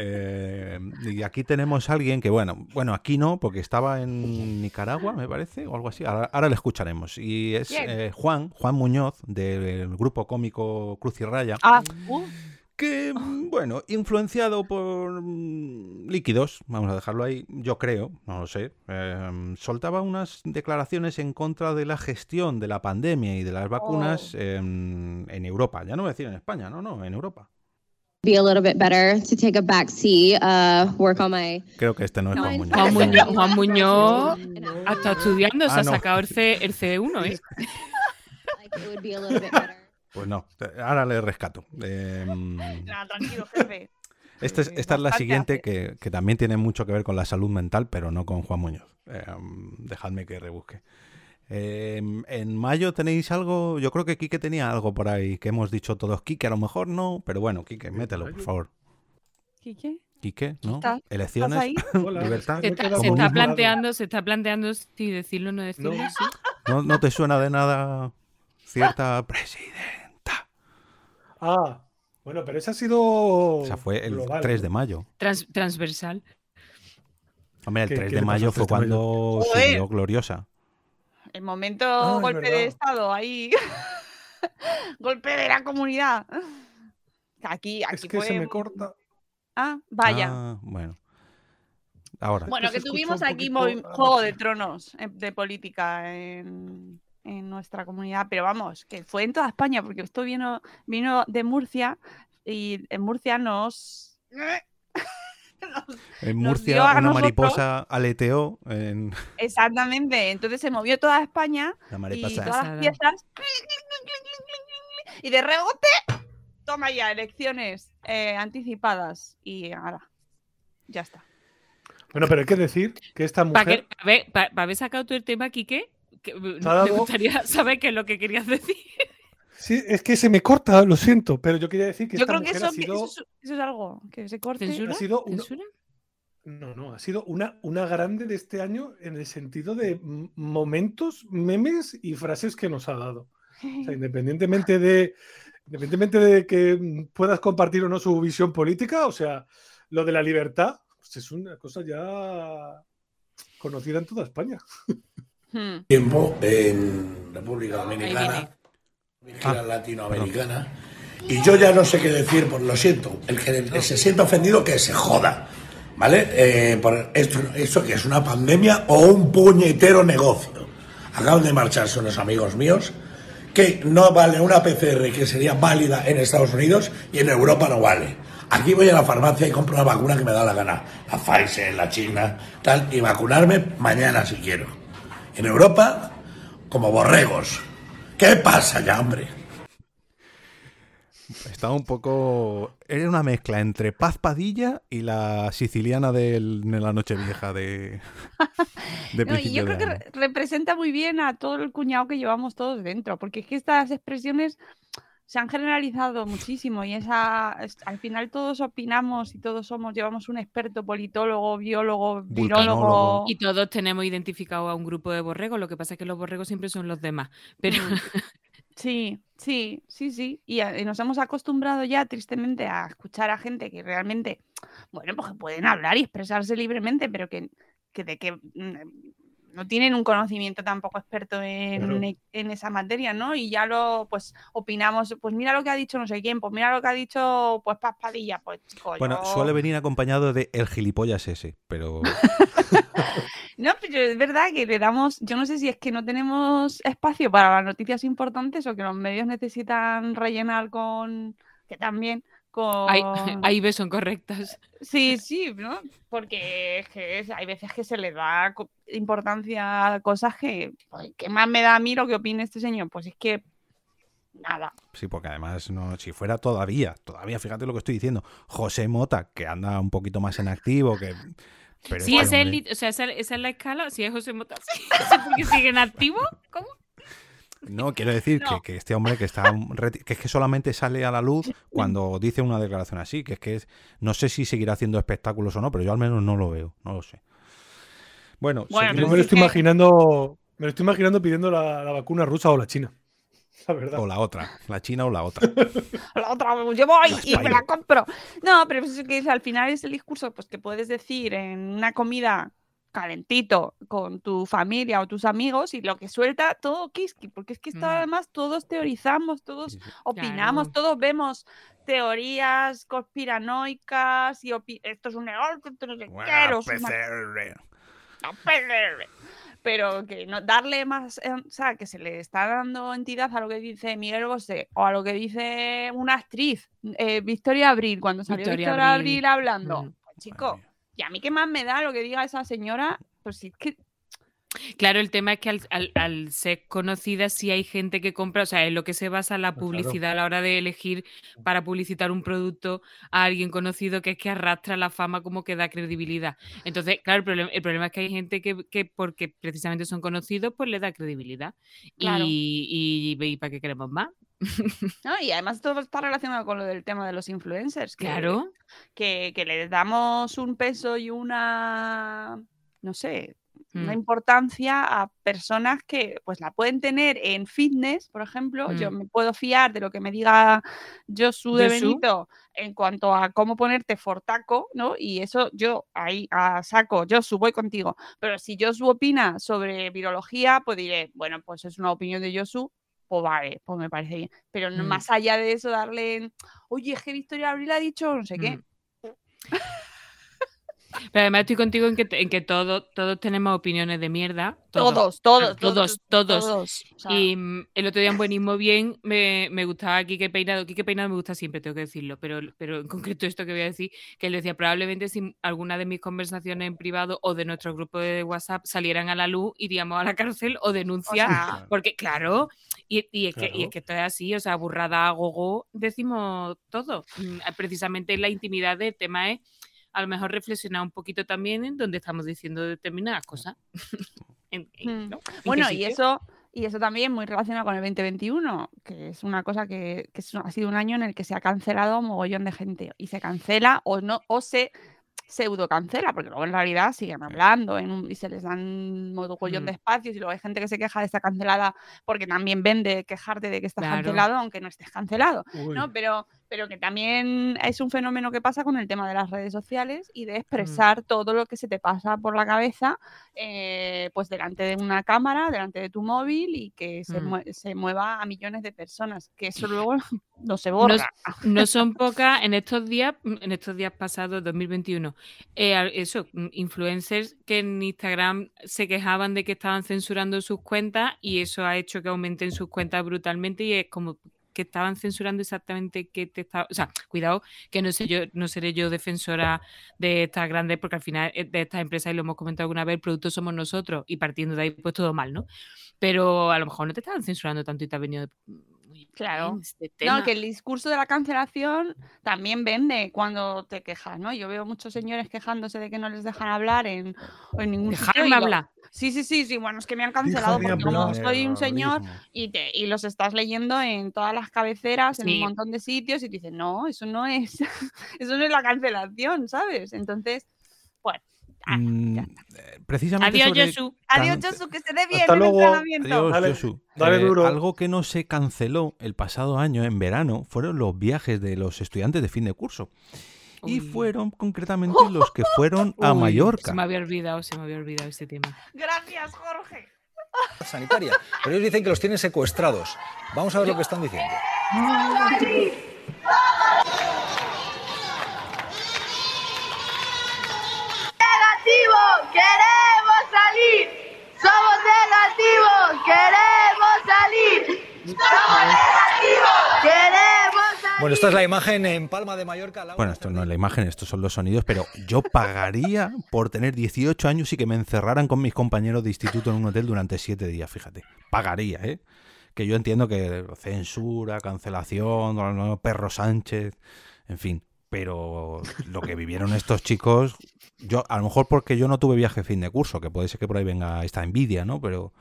Eh, y aquí tenemos a alguien que, bueno, bueno, aquí no, porque estaba en Nicaragua, me parece, o algo así. Ahora, ahora le escucharemos. Y es eh, Juan, Juan Muñoz, del grupo cómico Cruz y Raya. Ah, uh, que, bueno, influenciado por mm, líquidos, vamos a dejarlo ahí, yo creo, no lo sé, eh, soltaba unas declaraciones en contra de la gestión de la pandemia y de las vacunas en, en Europa. Ya no voy a decir en España, no, no, en Europa. Be a little bit better to take a back seat, uh, work on my. Creo que este no es Juan Muñoz. Juan Muñoz, Juan Muñoz ha estado estudiando, se Ah, ha no. sacado el, C, el C1, ¿eh? It would be a little bit better. Pues no, ahora le rescato. Nada, tranquilo, jefe. Este es- esta es la siguiente que, que también tiene mucho que ver con la salud mental, pero no con Juan Muñoz. Eh, dejadme que rebusque. Eh, en mayo tenéis algo, yo creo que Quique tenía algo por ahí que hemos dicho todos. Quique a lo mejor no, pero bueno, Quique, mételo, por favor. ¿Quique? Quique, ¿no? ¿Estás- Elecciones, estás ahí? Hola. libertad, Se está, se comunismo. está planteando, se está planteando si decirlo o no decirlo. No. sí. ¿No, no te suena de nada cierta presidenta? Ah, bueno, pero ese ha sido. O sea, fue el global, 3 ¿no? de mayo. Trans- transversal. Hombre, el ¿Qué- 3 qué de mayo fue 3 de mayo? cuando Joder. subió Gloriosa. El momento Ah, es golpe de. Estado, ahí. golpe de la comunidad. Aquí, aquí Es que fue. se me corta. Ah, vaya. Ah, bueno. Ahora. bueno, que tuvimos aquí poquito- Juego de Tronos eh, de política en, en nuestra comunidad, pero vamos, que fue en toda España, porque esto vino, vino de Murcia y en Murcia nos. En nos Murcia dio a una nosotros- mariposa aleteó en Exactamente, entonces se movió toda España la y todas las piezas. Y de rebote, toma ya, elecciones eh, anticipadas. Y ahora, ya está. Bueno, pero hay que decir que esta Para mujer. haber, pa- pa haber sacado tú el tema, Quique, que, me gustaría saber qué es lo que querías decir. Sí, es que se me corta, lo siento, pero yo quería decir que Yo esta creo que eso, ha sido. eso, es- eso es algo que se corte. ¿Censura? Ha sido una- ¿Censura? No, no, ha sido una, una grande de este año en el sentido de momentos, memes y frases que nos ha dado. O sea, independientemente de, independientemente de que puedas compartir o no su visión política, o sea, lo de la libertad pues es una cosa ya conocida en toda España. Hmm. tiempo en República Ahí Dominicana, gira latinoamericana, y yo ya no sé qué decir, por lo siento, el que se sienta ofendido que se joda, ¿vale? Eh, por esto, esto que es una pandemia o un puñetero negocio. Acaban de marcharse unos amigos míos que no vale una PCR que sería válida en Estados Unidos y en Europa no vale. Aquí voy a la farmacia y compro una vacuna que me da la gana, la Pfizer, la China, tal, y vacunarme mañana si quiero. En Europa, como borregos. ¿Qué pasa ya, hombre? Estaba un poco. Era una mezcla entre Paz Padilla y la siciliana del- de la Nochevieja de. de No, y yo creo de que re- representa muy bien a todo el cuñado que llevamos todos dentro, porque es que estas expresiones se han generalizado muchísimo y esa, es- al final todos opinamos y todos somos, llevamos un experto, politólogo, biólogo, virólogo. Y todos tenemos identificado a un grupo de borregos, lo que pasa es que los borregos siempre son los demás. Pero Mm. Sí, sí, sí, sí. Y, a- y nos hemos acostumbrado ya, tristemente, a escuchar a gente que realmente, bueno, pues que pueden hablar y expresarse libremente, pero que, que de que mm, no tienen un conocimiento tampoco experto en, Claro. e- en esa materia, ¿no? Y ya lo, pues, opinamos, pues mira lo que ha dicho no sé quién, pues mira lo que ha dicho, pues Paz Padilla, pues chico, Bueno, yo- suele venir acompañado de el gilipollas ese, pero. No, pero es verdad que le damos, yo no sé si es que no tenemos espacio para las noticias importantes o que los medios necesitan rellenar con, que también, con... ahí, ahí ves, son correctas. Sí, sí, ¿no? Porque es que es- hay veces que se le da importancia a cosas que, pues, ¿qué más me da a mí lo que opine este señor? Pues es que, nada. Sí, porque además, no, si fuera todavía, todavía, fíjate lo que estoy diciendo, José Mota, que anda un poquito más en activo, que. Pero Sí, es el o sea, esa, esa es la escala. Si es José Mota, sí, porque siguen activos. ¿Cómo? No, quiero decir No. que, que este hombre que está que es que solamente sale a la luz cuando dice una declaración así, que es que es, no sé si seguirá haciendo espectáculos o no, pero yo al menos no lo veo, no lo sé. Bueno, Bueno, Yo me lo estoy imaginando, me lo estoy imaginando pidiendo la, la vacuna rusa o la china. La verdad. o la otra, la china o la otra. la otra, yo voy y me la compro. No, pero eso que es, al final es el discurso pues, que puedes decir en una comida calentito con tu familia o tus amigos y lo que suelta todo kiski, porque es que esto Mm. además todos teorizamos, todos opinamos, Claro. todos vemos teorías conspiranoicas y esto es un negocio, esto no pero que no darle más, eh, o sea, que se le está dando entidad a lo que dice Miguel Bosé o a lo que dice una actriz, eh, Victoria Abril, cuando salió Victoria Victoria, Abril. Abril, hablando. Mm. Pues, chico, y a mí qué más me da lo que diga esa señora, pues sí, es que Claro, el tema es que al, al- al ser conocida sí hay gente que compra, o sea, en lo que se basa la publicidad a la hora de elegir para publicitar un producto a alguien conocido, que es que arrastra la fama como que da credibilidad. Entonces, claro, el problema, el problema es que hay gente que, que porque precisamente son conocidos, pues le da credibilidad. Claro. Y, y, y ¿para qué queremos más? ¿no? Y además todo está relacionado con lo del tema de los influencers. Que, Claro. Que, que les damos un peso y una, no sé, una Mm. importancia a personas que pues la pueden tener en fitness, por ejemplo. Yo Mm. me puedo fiar de lo que me diga Josu de. Benito en cuanto a cómo ponerte fortaco, ¿no? Y eso yo ahí a saco, Josu, voy contigo. Pero si Josu opina sobre virología, pues diré, bueno, pues es una opinión de Josu, pues vale, pues me parece bien. Pero no, Mm. más allá de eso, darle, oye, es que Victoria Abril ha dicho no sé qué. Mm. Pero además estoy contigo en que, en que todos, todos tenemos opiniones de mierda. Todos, todos, todos, todos. todos, o sea. Y mm, el otro día en Buenismo Bien me, me gustaba Quique Peinado. Quique Peinado me gusta siempre, tengo que decirlo, pero, pero en concreto esto que voy a decir, que él decía, probablemente si alguna de mis conversaciones en privado o de nuestro grupo de WhatsApp salieran a la luz, iríamos a la cárcel o denuncia, sea- porque claro, y, y es que, y es que esto es así, o sea, burrada, gogo, decimos todo. Mm, Precisamente la intimidad del tema es a lo mejor reflexionar un poquito también en donde estamos diciendo determinadas cosas. En- en- Mm. ¿no? ¿En qué Bueno, y eso, y eso también muy relacionado con el 2021, que es una cosa que, que es- ha sido un año en el que se ha cancelado un mogollón de gente. Y se cancela o no, o se pseudo cancela, porque luego en realidad siguen hablando en un- y se les dan un mogollón de Mm. espacios y luego hay gente que se queja de estar cancelada porque también vende quejarte de que estás Claro. cancelado aunque no estés cancelado. Uy. ¿no? Pero, pero que también es un fenómeno que pasa con el tema de las redes sociales y Mm. de expresar todo lo que se te pasa por la cabeza eh, pues delante de una cámara, delante de tu móvil y que se, Mm. mue- se mueva a millones de personas, que eso luego no se borra. No, no son pocas en estos días, mm, en estos días pasados, 2021, eh, eso, mm, influencers que en Instagram se quejaban de que estaban censurando sus cuentas y eso ha hecho que aumenten sus cuentas brutalmente y es como que estaban censurando exactamente qué te estaba, o sea, cuidado que no sé yo, no seré yo defensora de estas grandes, porque al final eh, de estas empresas y lo hemos comentado alguna vez, el producto somos nosotros y partiendo de ahí pues todo mal, ¿no? Pero a lo mejor no te estaban censurando tanto y te ha venido Claro. este No, que el discurso de la cancelación también vende cuando te quejas, ¿no? Yo veo muchos señores quejándose de que no les dejan hablar en, en ningún sitio. Dejarme hablar. Sí, sí, sí, sí, bueno, es que me han cancelado porque como soy un señor y, te, y los estás leyendo en todas las cabeceras, en un montón de sitios y te dicen, no, eso no es, eso no es la cancelación, ¿sabes? Entonces, bueno, Mm, eh, precisamente adiós, sobre Josu. Adiós, Josu, que se dé bien Hasta el luego. entrenamiento. Adiós, Dale, Josu. dale Eh, duro. Algo que no se canceló el pasado año, en verano, fueron los viajes de los estudiantes de fin de curso. Y fueron concretamente los que fueron a Uy, Mallorca. Se me había olvidado, se me había olvidado ese tema. Gracias, Jorge. sanitaria. Pero ellos dicen que los tienen secuestrados. Vamos a ver lo que están diciendo. negativo, queremos salir. Somos negativos, queremos salir. Somos negativos, queremos. Bueno, esta es la imagen en Palma de Mallorca. Bueno, esto no es la imagen, estos son los sonidos, pero yo pagaría por tener 18 años y que me encerraran con mis compañeros de instituto en un hotel durante 7 días, fíjate. Pagaría, ¿eh? Que yo entiendo que censura, cancelación, Perro Sánchez, en fin. Pero lo que vivieron estos chicos, yo a lo mejor porque yo no tuve viaje fin de curso, que puede ser que por ahí venga esta envidia, ¿no? Pero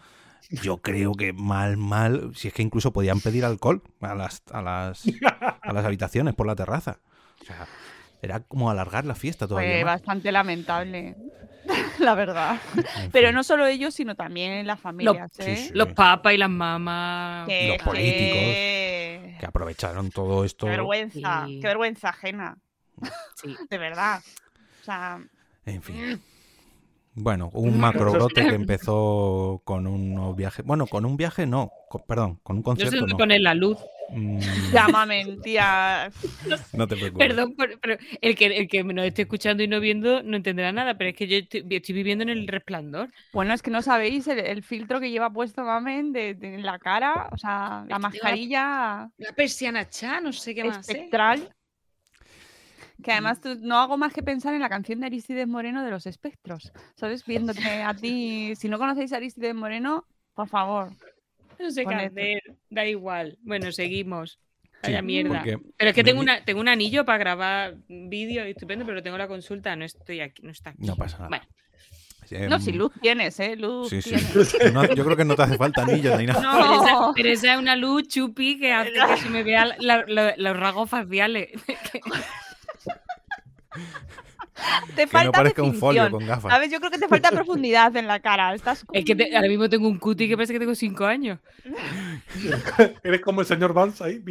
yo creo que mal, mal, si es que incluso podían pedir alcohol a las, a las, a las habitaciones por la terraza. O sea, era como alargar la fiesta todavía. Fue más. bastante lamentable, la verdad. Pero no solo ellos, sino también las Los, familias. ¿eh? los papas y las mamás. Los políticos que- que aprovecharon todo esto. Qué vergüenza, Sí. qué vergüenza ajena. Sí. De verdad. O sea, En fin. Bueno, un macrobrote que empezó con unos viajes. Bueno, con un viaje no, con- perdón, con un Yo sé concierto dónde no. poner la luz. Mm, Llámame, tía. no te preocupes. Perdón, por- pero el que, el que nos esté escuchando y no viendo no entenderá nada, pero es que yo estoy, estoy viviendo en el resplandor. Bueno, es que no sabéis el, el filtro que lleva puesto Mamen de, de la cara, o sea, la mascarilla La persiana cha, no sé qué más. ¿eh? Que además tú- no hago más que pensar en la canción de Aristides Moreno de los espectros. ¿Sabes? Viéndote a ti. Si no conocéis a Aristides Moreno, por favor. No sé qué da igual. Bueno, seguimos. Sí, Vaya mierda. Pero es que tengo, una, tengo un anillo para grabar vídeo estupendo, pero tengo la consulta, no estoy aquí, no está aquí. No pasa nada. Bueno, No, Em, si luz tienes, ¿eh? Luz Sí, sí. tienes. No, yo creo que no te hace falta anillo ni nada. pero, esa, pero esa es una luz chupi que hace que se me vean los rasgos faciales. Te no falta parezca un folio definición, con gafas. ¿Sabes? Yo creo que te falta profundidad en la cara. Estás Es que te- ahora mismo tengo un cutie que parece que tengo cinco años. Eres como el señor Vance ahí.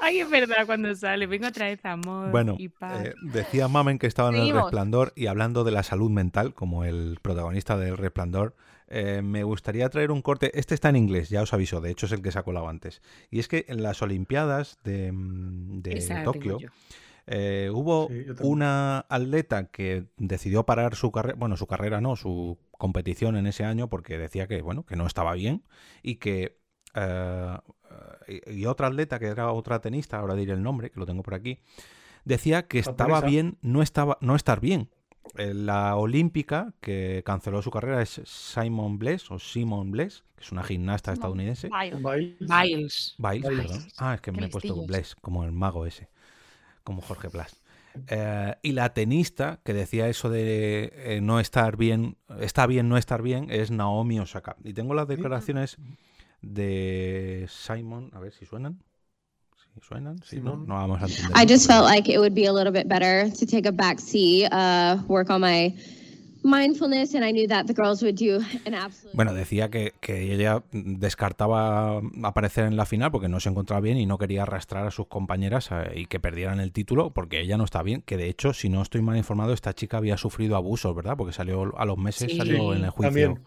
Ay, es verdad, cuando sale. Vengo otra vez amor Bueno, y paz. eh, decía Mamen que estaba en el resplandor y hablando de la salud mental, como el protagonista del resplandor, eh, me gustaría traer un corte. Este está en inglés, ya os aviso, de hecho es el que sacó la antes. Y es que en las Olimpiadas de, mm, de Esa Tokio. Eh, hubo Sí, una atleta que decidió parar su carrera, bueno, su carrera no, su competición en ese año porque decía que, bueno, que no estaba bien y que eh, y y otra atleta que era otra tenista, ahora diré el nombre, que lo tengo por aquí, decía que estaba bien no estaba no estar bien. Eh, La olímpica que canceló su carrera es Simon Bless o Simon Bless, que es una gimnasta estadounidense. Biles. Biles. Biles, Biles. perdón. Ah, es que me he puesto. Bless, como el mago ese, como Jorge Blas. Eh, y la tenista que decía eso de eh, no estar bien, está bien no estar bien, es Naomi Osaka. Y tengo las declaraciones de Simon, a ver si suenan. Si suenan, si no, no vamos a entender. I just felt like it would be a little bit better to take a back seat, uh, work on my mindfulness, and I knew that the girls would do an absolute. Bueno, decía que, que ella descartaba aparecer en la final porque no se encontraba bien y no quería arrastrar a sus compañeras eh, y que perdieran el título porque ella no está bien. Que de hecho, si no estoy mal informado, esta chica había sufrido abusos, ¿verdad? Porque salió a los meses, Sí. salió en el juicio. También.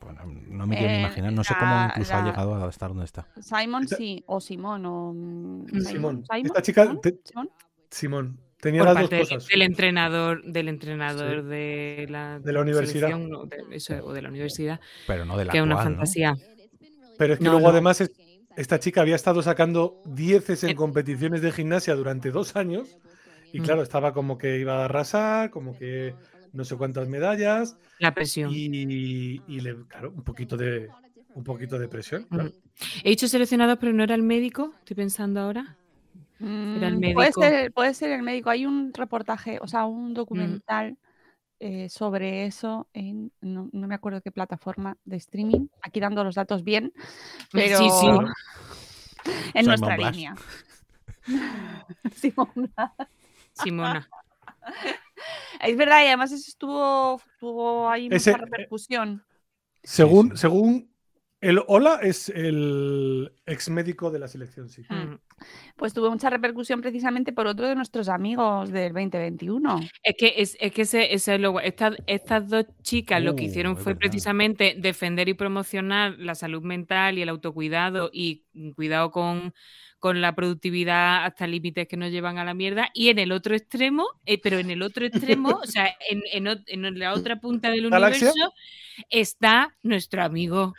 Bueno, no me quiero Eh, imaginar, no sé cómo la- incluso ha llegado a estar donde está. Simon sí, o Simón, o. mm, Simón. Simon, Esta chica, Simón, te- Simón. Simón, tenía Por las dos parte del, cosas. del entrenador, del entrenador de la, De la universidad. de, eso, o de la universidad. Pero no de la que es una fantasía. Pero es que No, luego no. además es- esta chica había estado sacando dieces en competiciones de gimnasia durante dos años y claro, estaba como que iba a arrasar, como que no sé cuántas medallas La presión. y, y le, claro, un poquito de un poquito de presión. claro. He dicho seleccionados, pero no era el médico. Estoy pensando ahora. Era el Mm, médico. Puede ser, puede ser el médico. Hay un reportaje, o sea, un documental eh, sobre eso en no, no me acuerdo qué plataforma de streaming. Aquí dando los datos bien, pero Sí, sí. en Simon nuestra Blas. línea. Simón Blas. Simona. Es verdad, y además eso estuvo, tuvo ahí Ese- mucha repercusión. Según, según el Hola es el ex médico de la selección, sí. Mm. Pues tuvo mucha repercusión precisamente por otro de nuestros amigos del 2021. Es que, es, es que ese, ese es lo guay. Estas, estas dos chicas lo que Uh, hicieron fue verdad. precisamente defender y promocionar la salud mental y el autocuidado y mm, cuidado con, con la productividad hasta límites que nos llevan a la mierda. Y en el otro extremo, eh, pero en el otro extremo, o sea, en, en la otra punta del ¿Galaxia? universo, está nuestro amigo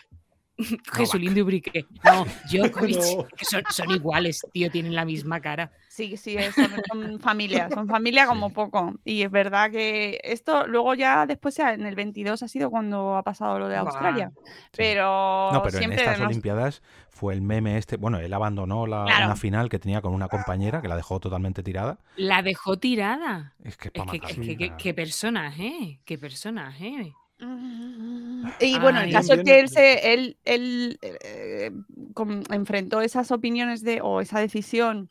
Jesulín Dubrique. No, Djokovic, No. que son, son iguales, tío, tienen la misma cara. Sí, sí, es- son, son familia, son familia como poco. Y es verdad que esto luego ya después ya en el 22 ha sido cuando ha pasado lo de. Australia. Pero, No, pero en siempre estas nos- Olimpiadas fue el meme este. Bueno, él abandonó la, Claro. una final que tenía con una compañera que la dejó totalmente tirada. La dejó tirada. Es que es que, es que- que- qué personaje, qué personaje. Y bueno, el Ay. caso es que él se él, él, eh, com- enfrentó esas opiniones de o esa decisión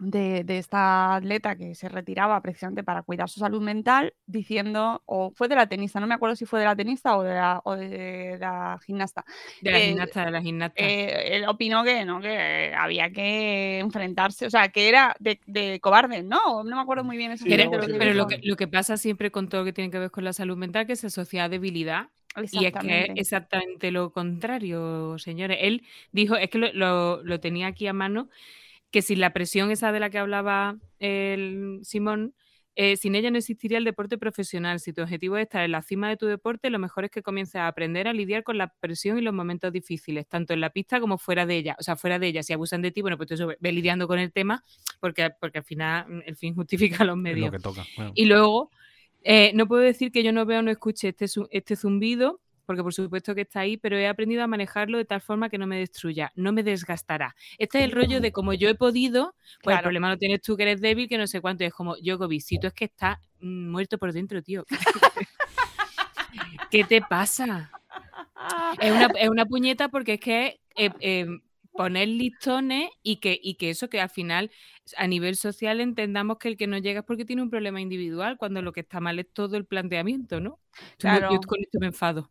de, de esta atleta que se retiraba precisamente para cuidar su salud mental, diciendo, o fue de la tenista, no me acuerdo si fue de la tenista o de la, o de la gimnasta. De la Eh, gimnasta, de la gimnasta. eh, él opinó que no, que había que enfrentarse, o sea, que era de, de cobarde, ¿no? No me acuerdo muy bien Sí, Pero, lo que pero lo que, lo que pasa siempre con todo lo que tiene que ver con la salud mental, que se asocia a debilidad. Y es que es Exactamente. exactamente lo contrario, señores. Él dijo, es que lo, lo- lo tenía aquí a mano, que sin la presión esa de la que hablaba el Simón, eh, sin ella no existiría el deporte profesional. Si tu objetivo es estar en la cima de tu deporte, lo mejor es que comiences a aprender a lidiar con la presión y los momentos difíciles, tanto en la pista como fuera de ella. O sea, fuera de ella, si abusan de ti, bueno, pues tú eso, ve- lidiando con el tema, porque, porque al final mm, el fin justifica los medios. lo que toca. claro. Y luego, eh, no puedo decir que yo no veo o no escuche este, este zumbido, porque por supuesto que está ahí, pero he aprendido a manejarlo de tal forma que no me destruya, no me desgastará. Este es el rollo de como yo he podido, pues el problema lo tienes tú que eres débil, que no sé cuánto, y es como, Djokovic, si tú es que estás mm, muerto por dentro, tío. ¿Qué te pasa? Es una, es una puñeta porque es que eh, eh, poner listones y que, y que eso, que al final a nivel social entendamos que el que no llega es porque tiene un problema individual, cuando lo que está mal es todo el planteamiento, ¿no? Yo- Claro. Yo con esto me enfado.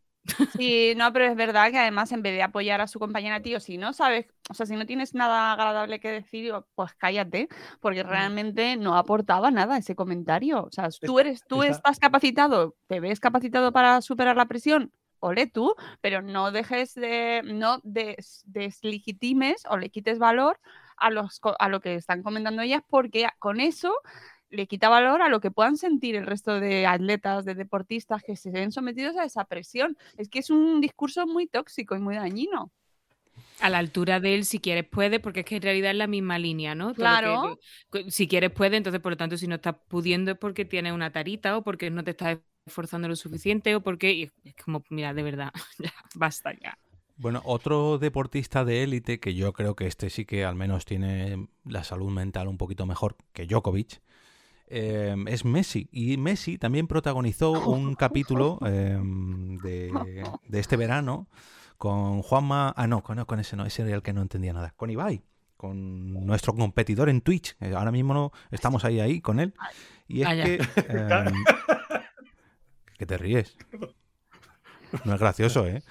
Sí, no, pero es verdad que además en vez de apoyar a su compañera, tío, si no sabes, o sea, si no tienes nada agradable que decir, pues cállate, porque realmente no aportaba nada ese comentario. O sea, tú eres, tú está- estás capacitado, te ves capacitado para superar la presión, ole tú, pero no dejes de, no des- deslegitimes o le quites valor a los a lo que están comentando ellas, porque con eso le quita valor a lo que puedan sentir el resto de atletas, de deportistas que se ven sometidos a esa presión. Es que es un discurso muy tóxico y muy dañino. A la altura de él, si quieres, puede, porque es que en realidad es la misma línea, ¿no? Todo Claro. que- si quieres, puede, entonces, por lo tanto, si no estás pudiendo es porque tienes una tarita o porque no te estás esforzando lo suficiente o porque. y es como, mira, de verdad, ya, basta ya. Bueno, otro deportista de élite que yo creo que este sí que al menos tiene la salud mental un poquito mejor que Djokovic. Eh, es Messi. Y Messi también protagonizó un capítulo eh, de, de este verano con Juanma. Ah, no, con, no, con ese no, ese era el que no entendía nada. Con Ibai, con nuestro competidor en Twitch. Eh, Ahora mismo no, estamos ahí, ahí con él. Y es Vaya. que. eh, que te ríes. No es gracioso, ¿eh?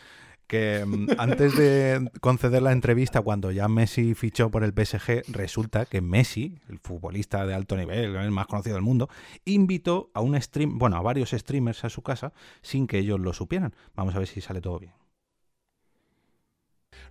Que mm, antes de conceder la entrevista, cuando ya Messi fichó por el PSG, resulta que Messi, el futbolista de alto nivel, el más conocido del mundo, invitó a un stream, bueno, a varios streamers a su casa sin que ellos lo supieran. Vamos a ver si sale todo bien.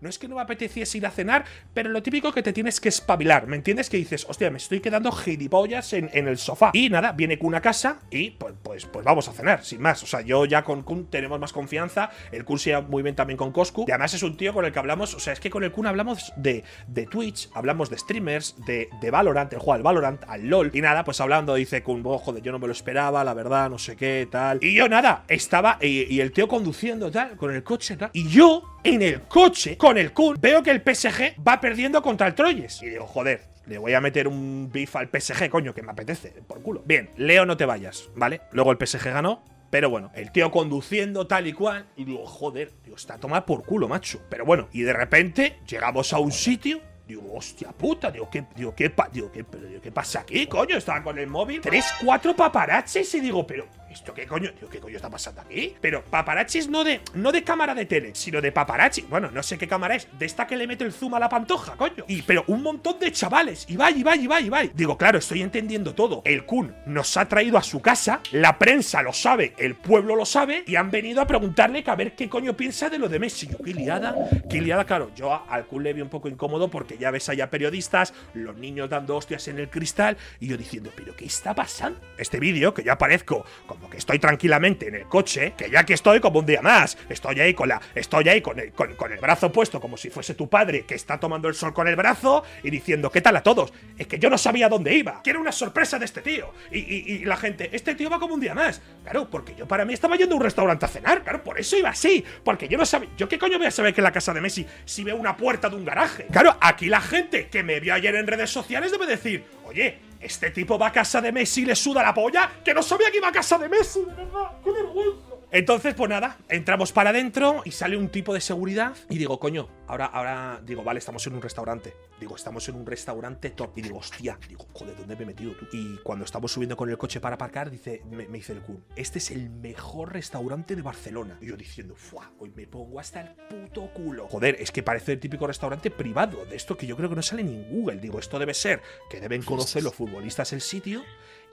No es que no me apeteciese ir a cenar, pero lo típico que te tienes que espabilar, ¿me entiendes? Que dices, hostia, me estoy quedando gilipollas en, en el sofá. Y nada, viene Kun a casa y pues, pues, pues vamos a cenar, sin más. O sea, yo ya con Kun tenemos más confianza, el Kun se muy bien también con Coscu. Y además es un tío con el que hablamos, o sea, es que con el Kun hablamos de, de Twitch, hablamos de streamers, de, de Valorant, el juego al Valorant, al LOL. Y nada, pues hablando, dice Kun, oh, joder, yo no me lo esperaba, la verdad, no sé qué, tal. Y yo nada, estaba, y, y el tío conduciendo, tal, con el coche, tal. Y yo, en el coche, con el Kun, veo que el PSG va perdiendo contra el Troyes. Y digo, joder, le voy a meter un beef al PSG, coño, que me apetece, por culo. Bien, Leo, no te vayas, ¿vale? Luego el PSG ganó. Pero bueno, el tío conduciendo tal y cual. Y digo, joder, tío, está a tomar por culo, macho. Pero bueno, y de repente llegamos a un sitio. Digo, hostia puta, digo, ¿qué, digo, qué, digo, ¿qué, digo, ¿qué pasa aquí, coño? Estaba con el móvil. Tres, cuatro paparazzis y digo, pero, ¿esto qué coño? ¿qué coño está pasando aquí? Pero paparazzis no de, no de cámara de tele, sino de paparazzi. Bueno, no sé qué cámara es. De esta que le mete el zoom a la pantoja, coño. Y, pero un montón de chavales. Y va, y va, y va, y va. Digo, claro, estoy entendiendo todo. El Kun nos ha traído a su casa, la prensa lo sabe, el pueblo lo sabe, y han venido a preguntarle a ver qué coño piensa de lo de Messi. Yo, qué liada, qué liada, claro. Yo al Kun le vi un poco incómodo porque ya ves allá periodistas, los niños dando hostias en el cristal, y yo diciendo, ¿pero qué está pasando? Este vídeo, que yo aparezco como que estoy tranquilamente en el coche, que ya que estoy como un día más, estoy ahí con la, estoy ahí con el, con, el brazo puesto como si fuese tu padre que está tomando el sol con el brazo y diciendo, ¿qué tal a todos? Es que yo no sabía dónde iba, que era una sorpresa de este tío. Y, y- y la gente, este tío va como un día más. Claro, porque yo para mí estaba yendo a un restaurante a cenar, claro, por eso iba así, porque yo no sabía, yo qué coño voy a saber que en la casa de Messi si veo una puerta de un garaje. Claro, aquí la gente que me vio ayer en redes sociales debe decir, oye, este tipo va a casa de Messi y le suda la polla, que no sabía que iba a casa de Messi, de verdad, qué vergüenza. Entonces, pues nada, entramos para adentro y sale un tipo de seguridad y digo, coño, ahora, ahora digo, vale, estamos en un restaurante. Digo, estamos en un restaurante top. Y digo, hostia, digo, joder, ¿dónde me he metido tú? Y cuando estamos subiendo con el coche para aparcar, dice, me, me dice el Kun, este es el mejor restaurante de Barcelona. Y yo diciendo, fuah, hoy me pongo hasta el puto culo. Joder, es que parece el típico restaurante privado, de esto que yo creo que no sale ni en Google. Digo, esto debe ser que deben conocer los futbolistas el sitio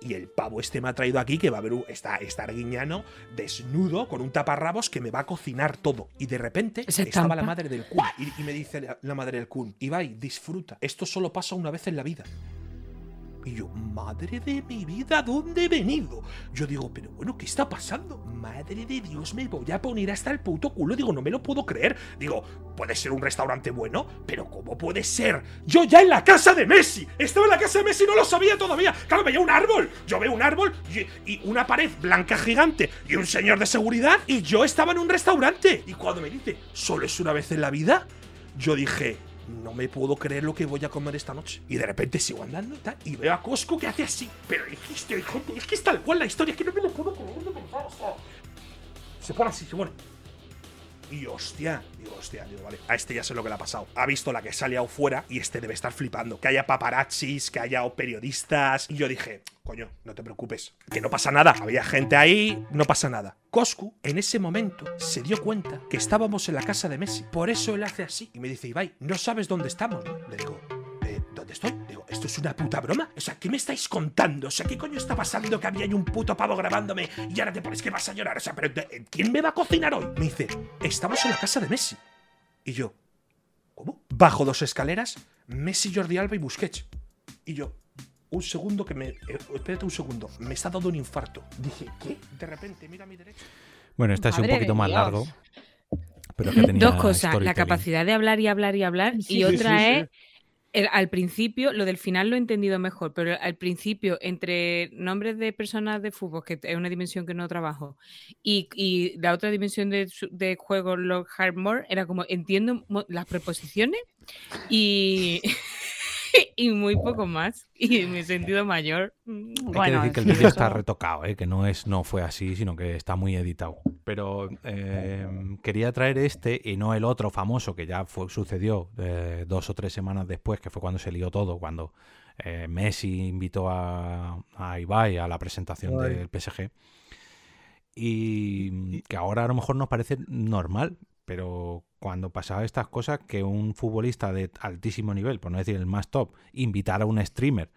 y el pavo este me ha traído aquí que va a haber un, está, está Arguiñano desnudo con un taparrabos que me va a cocinar todo. Y de repente Esa estaba la madre del Kun y, y me dice la, la madre del Kun, Ibai, disfruta, esto solo pasa una vez en la vida. Y yo, madre de mi vida, ¿dónde he venido? Yo digo, pero bueno, ¿qué está pasando? Madre de Dios, me voy a poner hasta el puto culo. Digo, no me lo puedo creer. Digo, puede ser un restaurante bueno, pero ¿cómo puede ser? Yo ya en la casa de Messi. Estaba en la casa de Messi, no lo sabía todavía. Claro, veía un árbol. Yo veo un árbol y, y una pared blanca gigante y un señor de seguridad y yo estaba en un restaurante. Y cuando me dice, solo es una vez en la vida, yo dije, no me puedo creer lo que voy a comer esta noche. Y de repente sigo andando y tal, y veo a Cosco que hace así. Pero este- es que es tal cual la historia, es que no me lo puedo creer de verdad, o sea. Se pone así, se pone. Y hostia, digo, hostia, digo, vale, a este ya sé lo que le ha pasado. Ha visto la que se ha fuera y este debe estar flipando. Que haya paparazzis, que haya periodistas. Y yo dije, coño, no te preocupes, que no pasa nada. Había gente ahí, no pasa nada. Coscu, en ese momento, se dio cuenta que estábamos en la casa de Messi. Por eso él hace así. Y me dice, Ibai, no sabes dónde estamos, ¿no? Le digo, "Eh, ¿dónde estoy? ¿Esto es una puta broma? O sea, ¿qué me estáis contando? O sea, ¿qué coño está pasando que había ahí un puto pavo grabándome y ahora te pones que vas a llorar? O sea, pero ¿de- ¿quién me va a cocinar hoy? Me dice, estamos en la casa de Messi. Y yo, ¿cómo? Bajo dos escaleras, Messi, Jordi Alba y Busquets. Y yo, un segundo que me... eh, espérate un segundo, me está dando un infarto. Dije, ¿qué? De repente, mira a mi derecha. Bueno, este sido un poquito más Dios. largo. Pero es que tenía Dos cosas, la capacidad de hablar y hablar y hablar, Sí, y sí, otra sí, sí. es, al principio, lo del final lo he entendido mejor, pero al principio, entre nombres de personas de fútbol, que es una dimensión que no trabajo, y, y la otra dimensión de, de juego, Lord Hardmore, era como, entiendo las preposiciones y, y muy poco más, y mi sentido mayor. mm, Hay que decir que el vídeo está retocado, ¿eh? que no es no fue así, sino que está muy editado. Pero eh, quería traer este y no el otro famoso que ya fue, sucedió eh, dos o tres semanas después, que fue cuando se lió todo, cuando eh, Messi invitó a, a Ibai a la presentación Ay. del PSG. Y que ahora a lo mejor nos parece normal, pero cuando pasaba estas cosas, que un futbolista de altísimo nivel, por no decir el más top, invitara a un streamer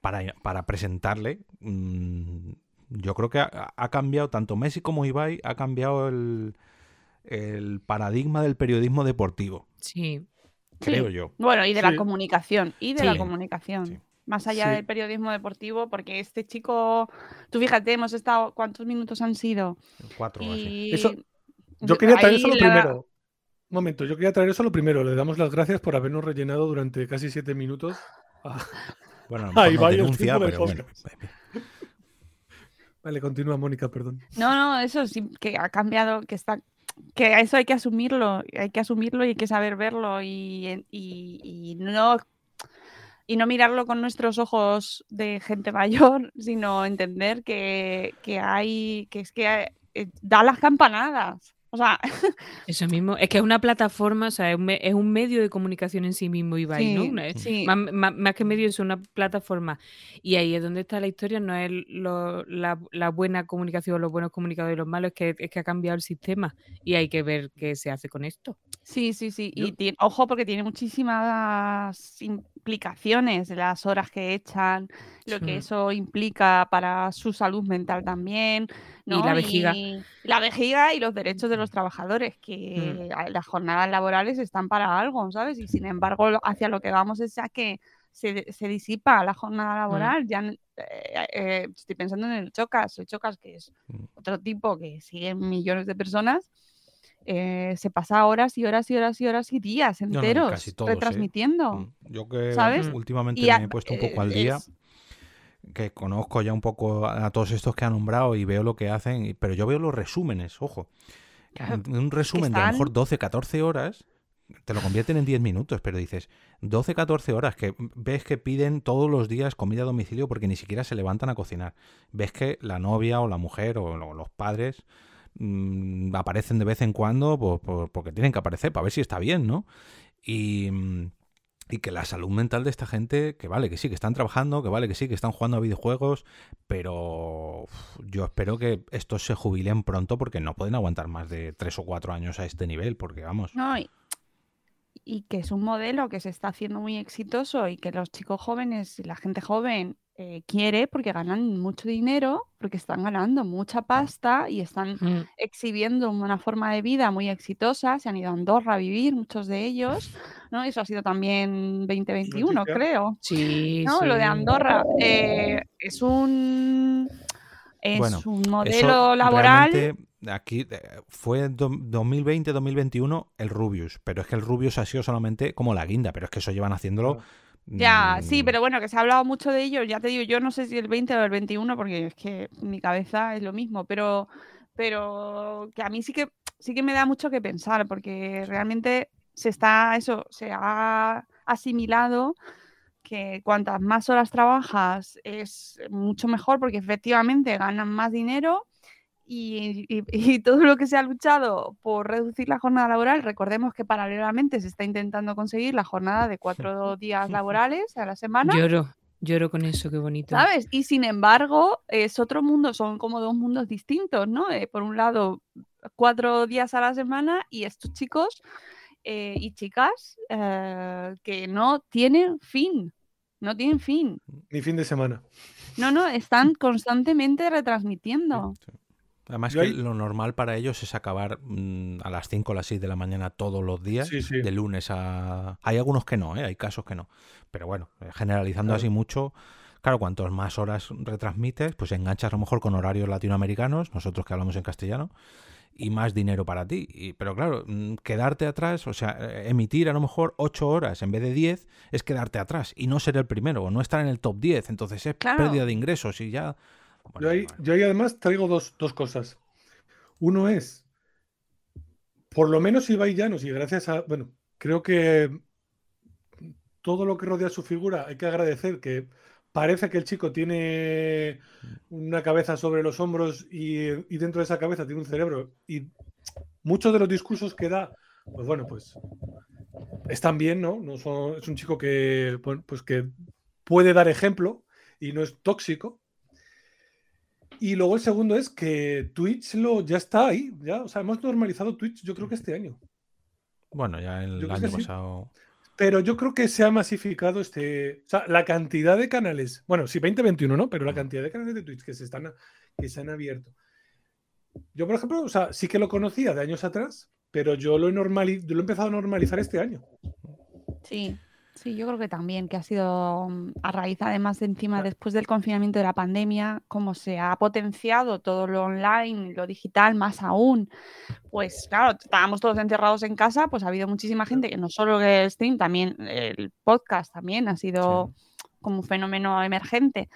para, para presentarle, mm, yo creo que ha, ha cambiado, tanto Messi como Ibai, ha cambiado el, el paradigma del periodismo deportivo. Sí. Creo Sí. yo. Bueno, y de la comunicación, y de Sí. la comunicación. Más allá Sí. del periodismo deportivo, porque este chico, tú fíjate, hemos estado, ¿cuántos minutos han sido? Cuatro. Y Eso- Yo quería traer eso lo la- primero. Un momento, yo quería traer eso lo primero. Le damos las gracias por habernos rellenado durante casi siete minutos. a- Bueno, Ahí el denuncia, pero bueno. Vale, continúa, Mónica, perdón. No, no, eso sí, que ha cambiado, que está, que eso hay que asumirlo, hay que asumirlo y hay que saber verlo y, y- y no y no mirarlo con nuestros ojos de gente mayor, sino entender que, que hay, que es que eh, da las campanadas. O sea, Eso mismo, es que es una plataforma, o sea, es un, me- es un medio de comunicación en sí mismo, Ibai, Sí, ¿no? Una- sí. Más, más- más que medio es una plataforma. Y ahí es donde está la historia, no es lo- la, la buena comunicación, los buenos comunicadores y los malos, es que, es que ha cambiado el sistema y hay que ver qué se hace con esto. Sí, sí, sí. Y ojo, porque tiene muchísimas implicaciones las horas que echan, lo que Sí. eso implica para su salud mental también. Y ¿no? la vejiga. la vejiga y los derechos de los trabajadores, que a- las jornadas laborales están para algo, ¿sabes? Y sin embargo, hacia lo que vamos es a que se, se disipa la jornada laboral. Ya, n- eh, eh, estoy pensando en el Chocas, el Chocas, que es otro tipo que siguen millones de personas eh, se pasa horas y horas y horas y horas y días No, no, enteros casi todos, ¿eh? retransmitiendo. Yo que ¿Sabes? últimamente Y me a- he puesto un poco eh, al día, es- que conozco ya un poco a todos estos que han nombrado y veo lo que hacen, y- pero yo veo los resúmenes, ojo. Claro, Un- resumen de a lo mejor 12, 14 horas, te lo convierten en 10 minutos, pero dices 12, 14 horas, que ves que piden todos los días comida a domicilio porque ni siquiera se levantan a cocinar. Ves que la novia o la mujer o lo- los padres mm, aparecen de vez en cuando pues, por- porque tienen que aparecer para ver si está bien, ¿no? Y, mm, y que la salud mental de esta gente, que vale, que sí, que están trabajando, que vale, que sí, que están jugando a videojuegos, pero yo espero que estos se jubilen pronto porque no pueden aguantar más de tres o cuatro años a este nivel, porque vamos. No, y que es un modelo que se está haciendo muy exitoso y que los chicos jóvenes y la gente joven eh, quiere porque ganan mucho dinero, porque están ganando mucha pasta y están Mm. exhibiendo una forma de vida muy exitosa. Se han ido a Andorra a vivir, muchos de ellos, ¿no? Eso ha sido también 2021, Noticia. creo. Sí, ¿no? Lo de sí. Andorra eh, es un es Bueno, un modelo laboral. Aquí eh, fue do- 2020-2021 el Rubius, pero es que el Rubius ha sido solamente como la guinda, pero es que eso llevan haciéndolo. Ya, mm, sí, pero bueno, que se ha hablado mucho de ello. Ya te digo, yo no sé si el 20 o el 21, porque es que mi cabeza es lo mismo, pero, pero que a mí sí que, sí que me da mucho que pensar, porque realmente se está, eso, se ha asimilado que cuantas más horas trabajas es mucho mejor, porque efectivamente ganan más dinero. Y, y- y todo lo que se ha luchado por reducir la jornada laboral, recordemos que paralelamente se está intentando conseguir la jornada de cuatro días laborales a la semana. Lloro, lloro con eso, qué bonito. ¿Sabes? Y sin embargo, es otro mundo, son como dos mundos distintos, ¿no? Eh, por un lado, cuatro días a la semana y estos chicos eh, y chicas eh, que no tienen fin, no tienen fin. Ni fin de semana. No, no, están constantemente retransmitiendo. Además que lo normal para ellos es acabar mm, a las 5 o las 6 de la mañana todos los días, Sí, sí. de lunes a... Hay algunos que no, ¿eh? hay casos que no. Pero bueno, eh, generalizando Claro. así mucho, claro, cuantos más horas retransmites, pues enganchas a lo mejor con horarios latinoamericanos, nosotros que hablamos en castellano, y más dinero para ti. Y- pero claro, mm, quedarte atrás, o sea, eh, emitir a lo mejor 8 horas en vez de 10 es quedarte atrás y no ser el primero, o no estar en el top 10, entonces es Claro. pérdida de ingresos y ya... Yo ahí, yo ahí además traigo dos, dos cosas. Uno es, por lo menos Ibai Llanos, y gracias a, bueno, creo que todo lo que rodea su figura hay que agradecer que parece que el chico tiene una cabeza sobre los hombros y, y dentro de esa cabeza tiene un cerebro y muchos de los discursos que da, pues bueno, pues están bien, ¿no? no son- es un chico que, pues que puede dar ejemplo y no es tóxico. Y luego el segundo es que Twitch lo, ya está ahí, ya, o sea, hemos normalizado Twitch yo creo que este año. Bueno, ya el Yo año sí. pasado... Pero yo creo que se ha masificado este. O sea, la cantidad de canales. Bueno, sí, 2021, ¿no? Pero la cantidad de canales de Twitch que se están que se han abierto. Yo, por ejemplo, o sea, sí que lo conocía de años atrás, pero yo lo he normali- yo lo he empezado a normalizar este año. Sí, sí, yo creo que también, que ha sido mm, a raíz, además, de encima, después del confinamiento de la pandemia, como se ha potenciado todo lo online, lo digital, más aún, pues claro, estábamos todos encerrados en casa, pues ha habido muchísima gente que no solo el stream, también el podcast también ha sido como un fenómeno emergente,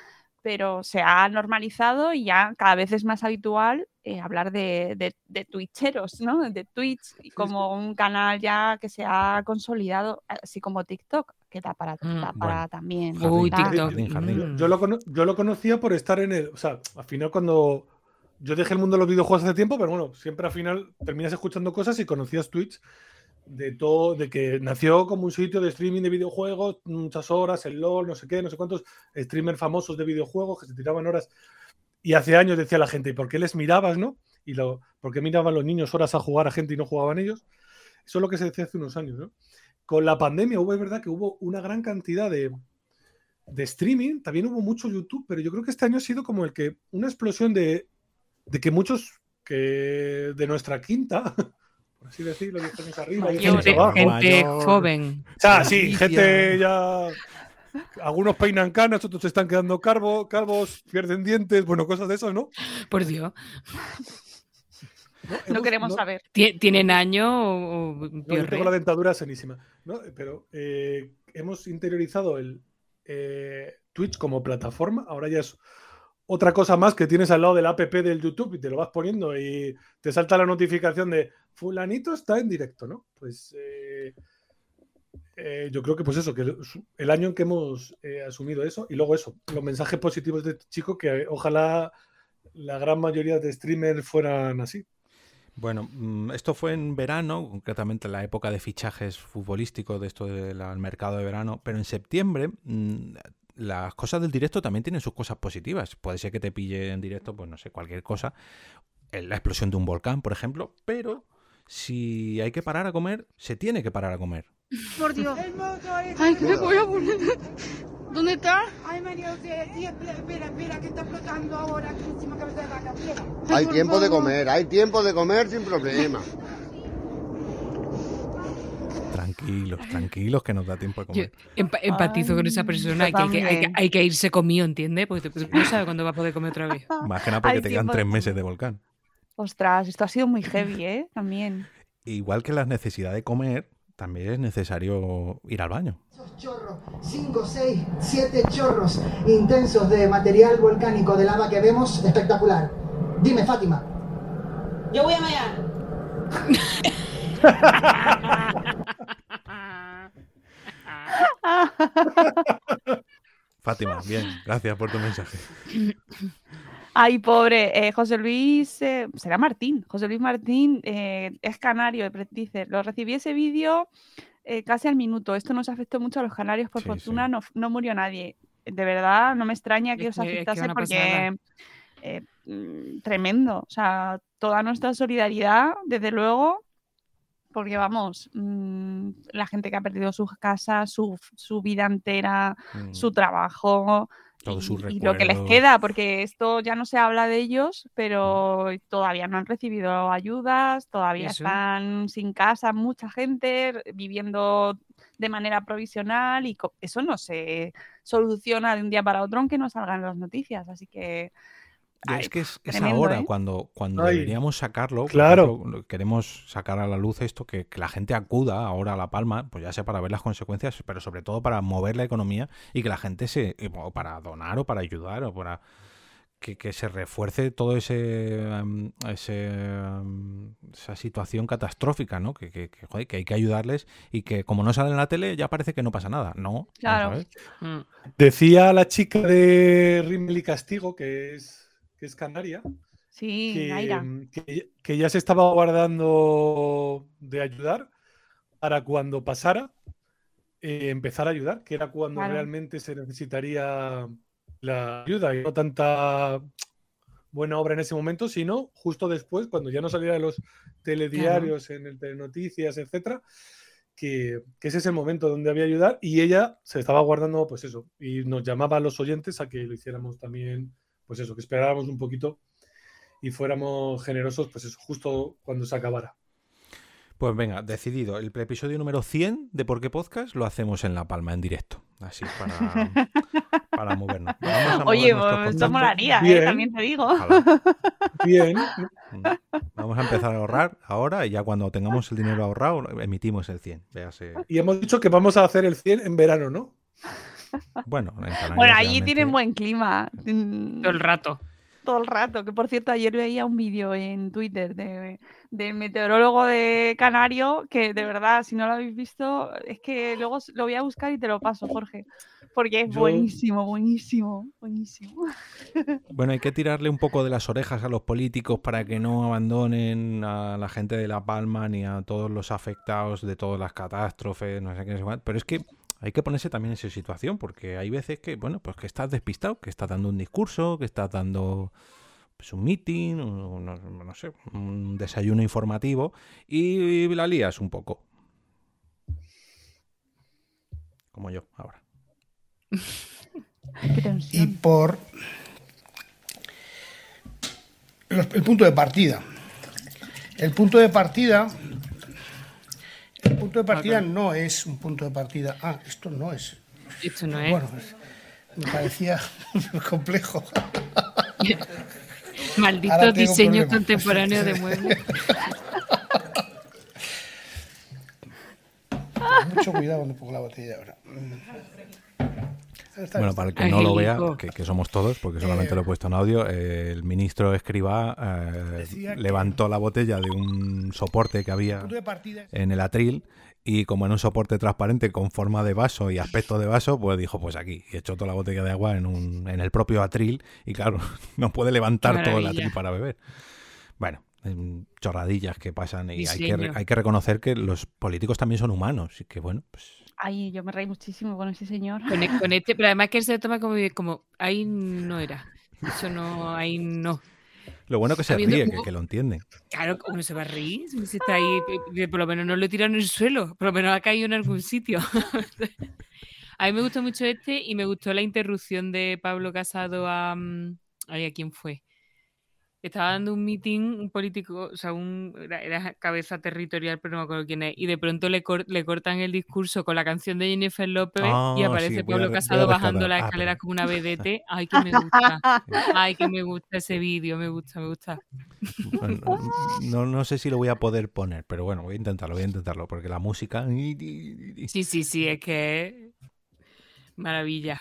pero se ha normalizado y ya cada vez es más habitual eh, hablar de, de, de twitcheros, ¿no? De Twitch y como un canal ya que se ha consolidado, así como TikTok, que da para, da para bueno. también. Uy. TikTok. Yo, yo lo, yo lo conocía por estar en el. O sea, al final, cuando. Yo dejé el mundo de los videojuegos hace tiempo, pero bueno, siempre al final terminas escuchando cosas y conocías Twitch de todo, de que nació como un sitio de streaming de videojuegos, muchas horas, el LOL, no sé qué, no sé cuántos streamers famosos de videojuegos que se tiraban horas. Y hace años decía la gente, ¿y por qué les mirabas, no? Y lo, ¿por qué miraban los niños horas a jugar a gente y no jugaban ellos? Eso es lo que se decía hace unos años, ¿no? Con la pandemia hubo, es verdad que hubo una gran cantidad de, de streaming, también hubo mucho YouTube, pero yo creo que este año ha sido como el que una explosión de, de que muchos que de nuestra quinta, así decirlo, 10 años arriba, 10 años Gente, abajo. gente joven. O sea, sí, gente ya. Algunos peinan canas, otros se están quedando calvo, calvos, pierden dientes, bueno, cosas de eso, ¿no? Por Dios. No queremos no- saber. Ti- ¿Tienen año o, o No, yo piorre? tengo la dentadura sanísima. ¿no? Pero eh, hemos interiorizado el eh, Twitch como plataforma. Ahora ya es otra cosa más que tienes al lado del app del YouTube y te lo vas poniendo y te salta la notificación de fulanito está en directo, ¿no? Pues eh, eh, yo creo que pues eso, que el, año en que hemos eh, asumido eso y luego eso, los mensajes positivos de este chico que ojalá la gran mayoría de streamers fueran así. Bueno, mm, esto fue en verano, concretamente en la época de fichajes futbolísticos de esto del mercado de verano, pero en septiembre mm, las cosas del directo también tienen sus cosas positivas. Puede ser que te pille en directo, pues no sé, cualquier cosa, la explosión de un volcán, por ejemplo, pero si hay que parar a comer, se tiene que parar a comer. Por Dios. Ay, ¿qué le voy a poner? ¿Dónde está? Ay, María José, espera, espera, espera, que está flotando ahora aquí encima cabeza de vaca, espera. Hay tiempo de comer, hay tiempo de comer sin problema. Tranquilos, tranquilos, que nos da tiempo de Yo comer. empa- empatizo con esa persona. Hay que, hay, que, hay, que, hay que irse comido, ¿entiendes? Porque te- no sabe cuándo va a poder comer otra vez. Más que nada porque te quedan de tres meses de volcán. Ostras, esto ha sido muy heavy, ¿eh? También. Igual que la necesidad de comer, también es necesario ir al baño. chorros, 5, 6, 7 chorros intensos de material volcánico de lava que vemos, espectacular. Dime, Fátima. Yo voy a mear. Fátima, bien, gracias por tu mensaje. Ay, pobre. eh, José Luis, eh, será Martín. José Luis Martín eh, es canario, dice, lo recibí ese vídeo eh, casi al minuto. Esto nos afectó mucho a los canarios, por Sí, fortuna no, no murió nadie. De verdad, no me extraña que Es os que- es que afectase porque eh, mm, tremendo. O sea, toda nuestra solidaridad, desde luego, porque vamos, mm, la gente que ha perdido sus casas, su, su vida entera, Mm. su trabajo, y lo que les queda, porque esto ya no se habla de ellos, pero Mm. todavía no han recibido ayudas, todavía Eso. están sin casa, mucha gente viviendo de manera provisional y eso no se soluciona de un día para otro aunque no salgan las noticias, así que ay, es que es, es tremendo, ahora ¿eh? cuando, cuando Ay, deberíamos sacarlo. claro. ejemplo, queremos sacar a la luz esto, que, que la gente acuda ahora a La Palma, pues ya sea para ver las consecuencias, pero sobre todo para mover la economía y que la gente se. eh, o para donar o para ayudar o para. Que, que se refuerce todo ese, em, ese em, esa situación catastrófica, ¿no? Que, que, que, joder, que hay que ayudarles y que como no sale en la tele ya parece que no pasa nada. No, Claro. Mm. Decía la chica de Rímel y Castigo, que es, que es canaria, Sí, que, Naira. que- que ya se estaba guardando de ayudar para cuando pasara, eh, empezar a ayudar, que era cuando Claro. realmente se necesitaría la ayuda y no tanta buena obra en ese momento, sino justo después, cuando ya no saliera de los telediarios, en el telenoticias, etcétera, que, que ese es el momento donde había ayudar y ella se estaba guardando, pues eso, y nos llamaba a los oyentes a que lo hiciéramos también, pues eso, que esperáramos un poquito y fuéramos generosos, pues eso, justo cuando se acabara. Pues venga, decidido. El episodio número 100 de Por qué Podcast lo hacemos en La Palma, en directo. Así, para, para movernos. Vamos a mover Oye, nuestros pues, esto molaría, ¿eh? También te digo. Ojalá. Bien, Vamos a empezar a ahorrar ahora y ya cuando tengamos el dinero ahorrado emitimos el 100. Véase. y hemos dicho que vamos a hacer el 100 en verano, ¿no? Bueno, en Canarias Bueno, allí realmente- tienen buen clima. mm, Todo el rato. todo el rato. Que por cierto, ayer veía un vídeo en Twitter de, del meteorólogo de Canario, que de verdad, si no lo habéis visto, es que luego lo voy a buscar y te lo paso, Jorge. Porque es Yo- buenísimo, buenísimo, buenísimo. Bueno, hay que tirarle un poco de las orejas a los políticos para que no abandonen a la gente de La Palma ni a todos los afectados de todas las catástrofes, no sé qué, no sé cuál. Pero es que hay que ponerse también en esa situación, porque hay veces que, bueno, pues que estás despistado, que estás dando un discurso, que estás dando pues, un meeting, un- no, no sé, un desayuno informativo y la lías un poco. Como yo ahora. Y por los- el punto de partida. El punto de partida. El punto de partida no es un punto de partida. Ah, esto no es. Esto no es. Bueno, me parecía complejo. Maldito diseño problemas. contemporáneo de muebles. Mucho cuidado cuando pongo la botella ahora. Está Bueno, para el que no lo vea, que, que somos todos, porque solamente lo he puesto en audio, eh, el ministro Escribá eh, levantó la botella de un soporte que había en el atril y como en un soporte transparente con forma de vaso y aspecto de vaso, pues dijo, pues aquí, y echó toda la botella de agua en, un, en el propio atril y claro, no puede levantar todo el atril para beber. Bueno, em, chorradillas que pasan y hay que, hay que reconocer que los políticos también son humanos y que bueno, pues Ay, yo me reí muchísimo con ese señor. Con, e- con este, pero además que él se lo toma como, como ahí no era. Eso no, ahí no. lo bueno que se Habiendo ríe, que, como- que lo entiende. Claro, ¿cómo se va a reír? Si está ahí, por lo menos no lo tiran en el suelo, por lo menos ha caído en algún sitio. a mí me gustó mucho este y me gustó la interrupción de Pablo Casado a. mm, ay, ¿a quién fue? Estaba dando un meeting, un político, o sea, un, era, era cabeza territorial, pero no me acuerdo quién es. Y de pronto le, cor- le cortan el discurso con la canción de Jennifer López y Ah, aparece sí, Pablo a Casado bajando las Ah, escaleras perdón. como una vedette. Ay, que me gusta. Ay, que me gusta ese vídeo, me gusta, me gusta. Bueno, no, no sé si lo voy a poder poner, pero bueno, voy a intentarlo, voy a intentarlo, porque la música... Sí, sí, sí, es que es maravilla.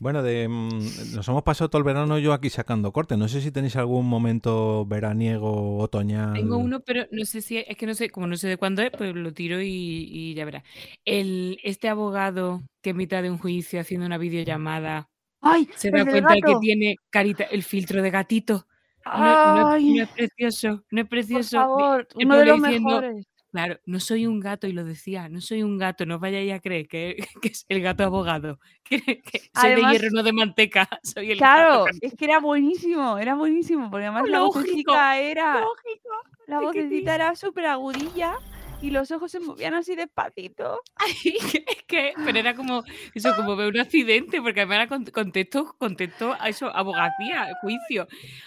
Bueno, de, mm, nos hemos pasado todo el verano yo aquí sacando corte. No sé si tenéis algún momento veraniego, otoñal. Tengo uno, pero no sé si es que no sé, como no sé de cuándo es, pues lo tiro y, y ya verá. El, este abogado que en mitad de un juicio haciendo una videollamada ¡Ay! se da cuenta que gato. tiene carita, el filtro de gatito. No, no es- ¡Ay! no es precioso, no es precioso. Di- favor, uno de los diciendo, mejores. Claro, no soy un gato, y lo decía, no soy un gato, no vayáis a creer que, que es el gato abogado. Que, que soy Además- de hierro, no de manteca. Soy el Claro, gato. es que era buenísimo, era buenísimo, porque además la vocecita era. lógico, La vocecita era súper agudilla y los ojos se movían así despacito. es que, pero era como eso, como ver un accidente, porque además era con- contexto, contexto a eso, abogacía, juicio.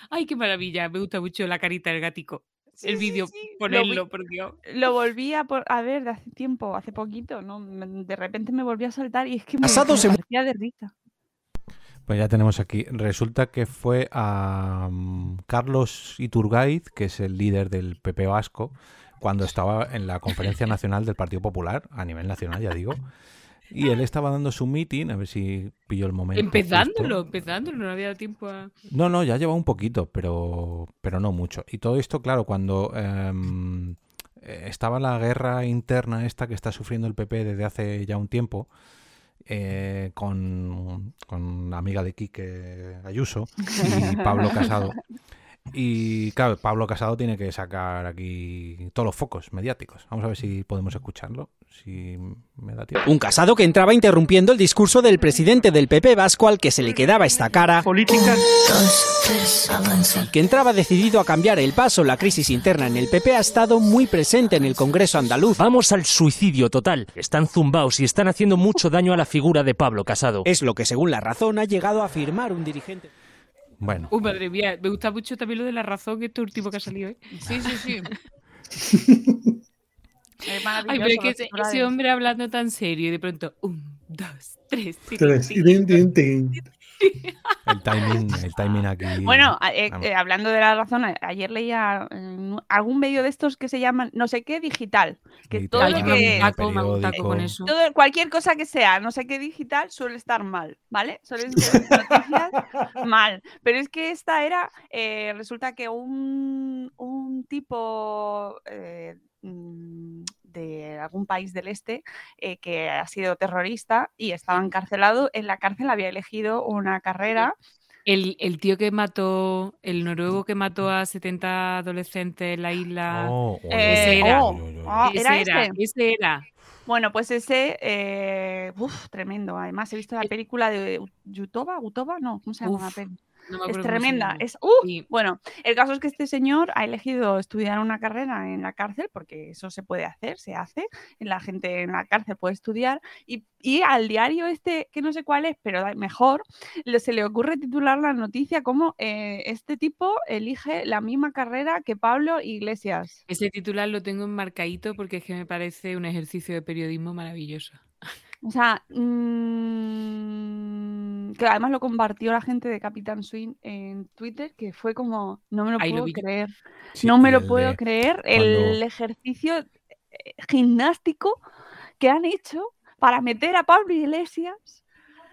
Ay, qué maravilla, me gusta mucho la carita del gatico. El vídeo, ponerlo, por Dios. Lo volví a, por- a ver de hace tiempo, hace poquito, ¿no? De repente me volví a saltar y es que me, Asado me partía de risa. Pues ya tenemos aquí. Resulta que fue a mm, Carlos Iturgaiz, que es el líder del PP Vasco, cuando estaba en la conferencia nacional del Partido Popular, a nivel nacional, ya digo. Y él estaba dando su meeting, a ver si pilló el momento. justo. Empezándolo, empezándolo, no había dado tiempo a. No, no, ya lleva un poquito, pero, pero no mucho. Y todo esto, claro, cuando em, eh, estaba la guerra interna esta que está sufriendo el PP desde hace ya un tiempo, eh, con, con la amiga de Quique Ayuso y Pablo Casado. Y claro, Pablo Casado tiene que sacar aquí todos los focos mediáticos. Vamos a ver si podemos escucharlo, si me da tiempo. Un casado que entraba interrumpiendo el discurso del presidente del PP vasco al que se le quedaba esta cara. Política. Que entraba decidido a cambiar el paso. La crisis interna en el PP ha estado muy presente en el Congreso andaluz. Vamos al suicidio total. Están zumbaos y están haciendo mucho daño a la figura de Pablo Casado. Es lo que, según la razón, ha llegado a afirmar un dirigente. Bueno. Uy, madre mía, me gusta mucho también lo de la razón, este último que ha salido, ¿eh? Sí, sí, sí. Es Ay, pero es que ese, hombre hablando tan serio y de pronto, un, dos, tres, sí, Tres. El timing, el timing aquí. Bueno, eh, eh, hablando de la razón, ayer leía en algún medio de estos que se llaman no sé qué digital. Que todo lo que. taco, taco con eso. todo- cualquier cosa que sea no sé qué digital suele estar mal, ¿vale? Suelen ser noticias mal. Pero es que esta era, eh, resulta que un, un tipo eh, mm, de algún país del este eh, que ha sido terrorista y estaba encarcelado, en la cárcel había elegido una carrera. El, el tío que mató, el noruego que mató a 70 adolescentes en la isla. Oh, ese Eh, era. oh, ese ¿era era. este? Ese era. Bueno, pues ese, eh, uf, tremendo. Además, he visto la película de Yutoba, Gutoba, no, ¿cómo se llama la Uf, peli? No es tremenda. Es, ¡uh! Bueno, el caso es que este señor ha elegido estudiar una carrera en la cárcel, porque eso se puede hacer, se hace. La gente en la cárcel puede estudiar. Y, y al diario este, que no sé cuál es, pero mejor, se le ocurre titular la noticia como eh, este tipo elige la misma carrera que Pablo Iglesias. Ese titular lo tengo enmarcadito porque es que me parece un ejercicio de periodismo maravilloso. O sea, mm, que además lo compartió la gente de Capitán Swing en Twitter, que fue como, no me lo puedo creer. Sí, no me lo puedo de creer el ejercicio eh, gimnástico que han hecho para meter a Pablo Iglesias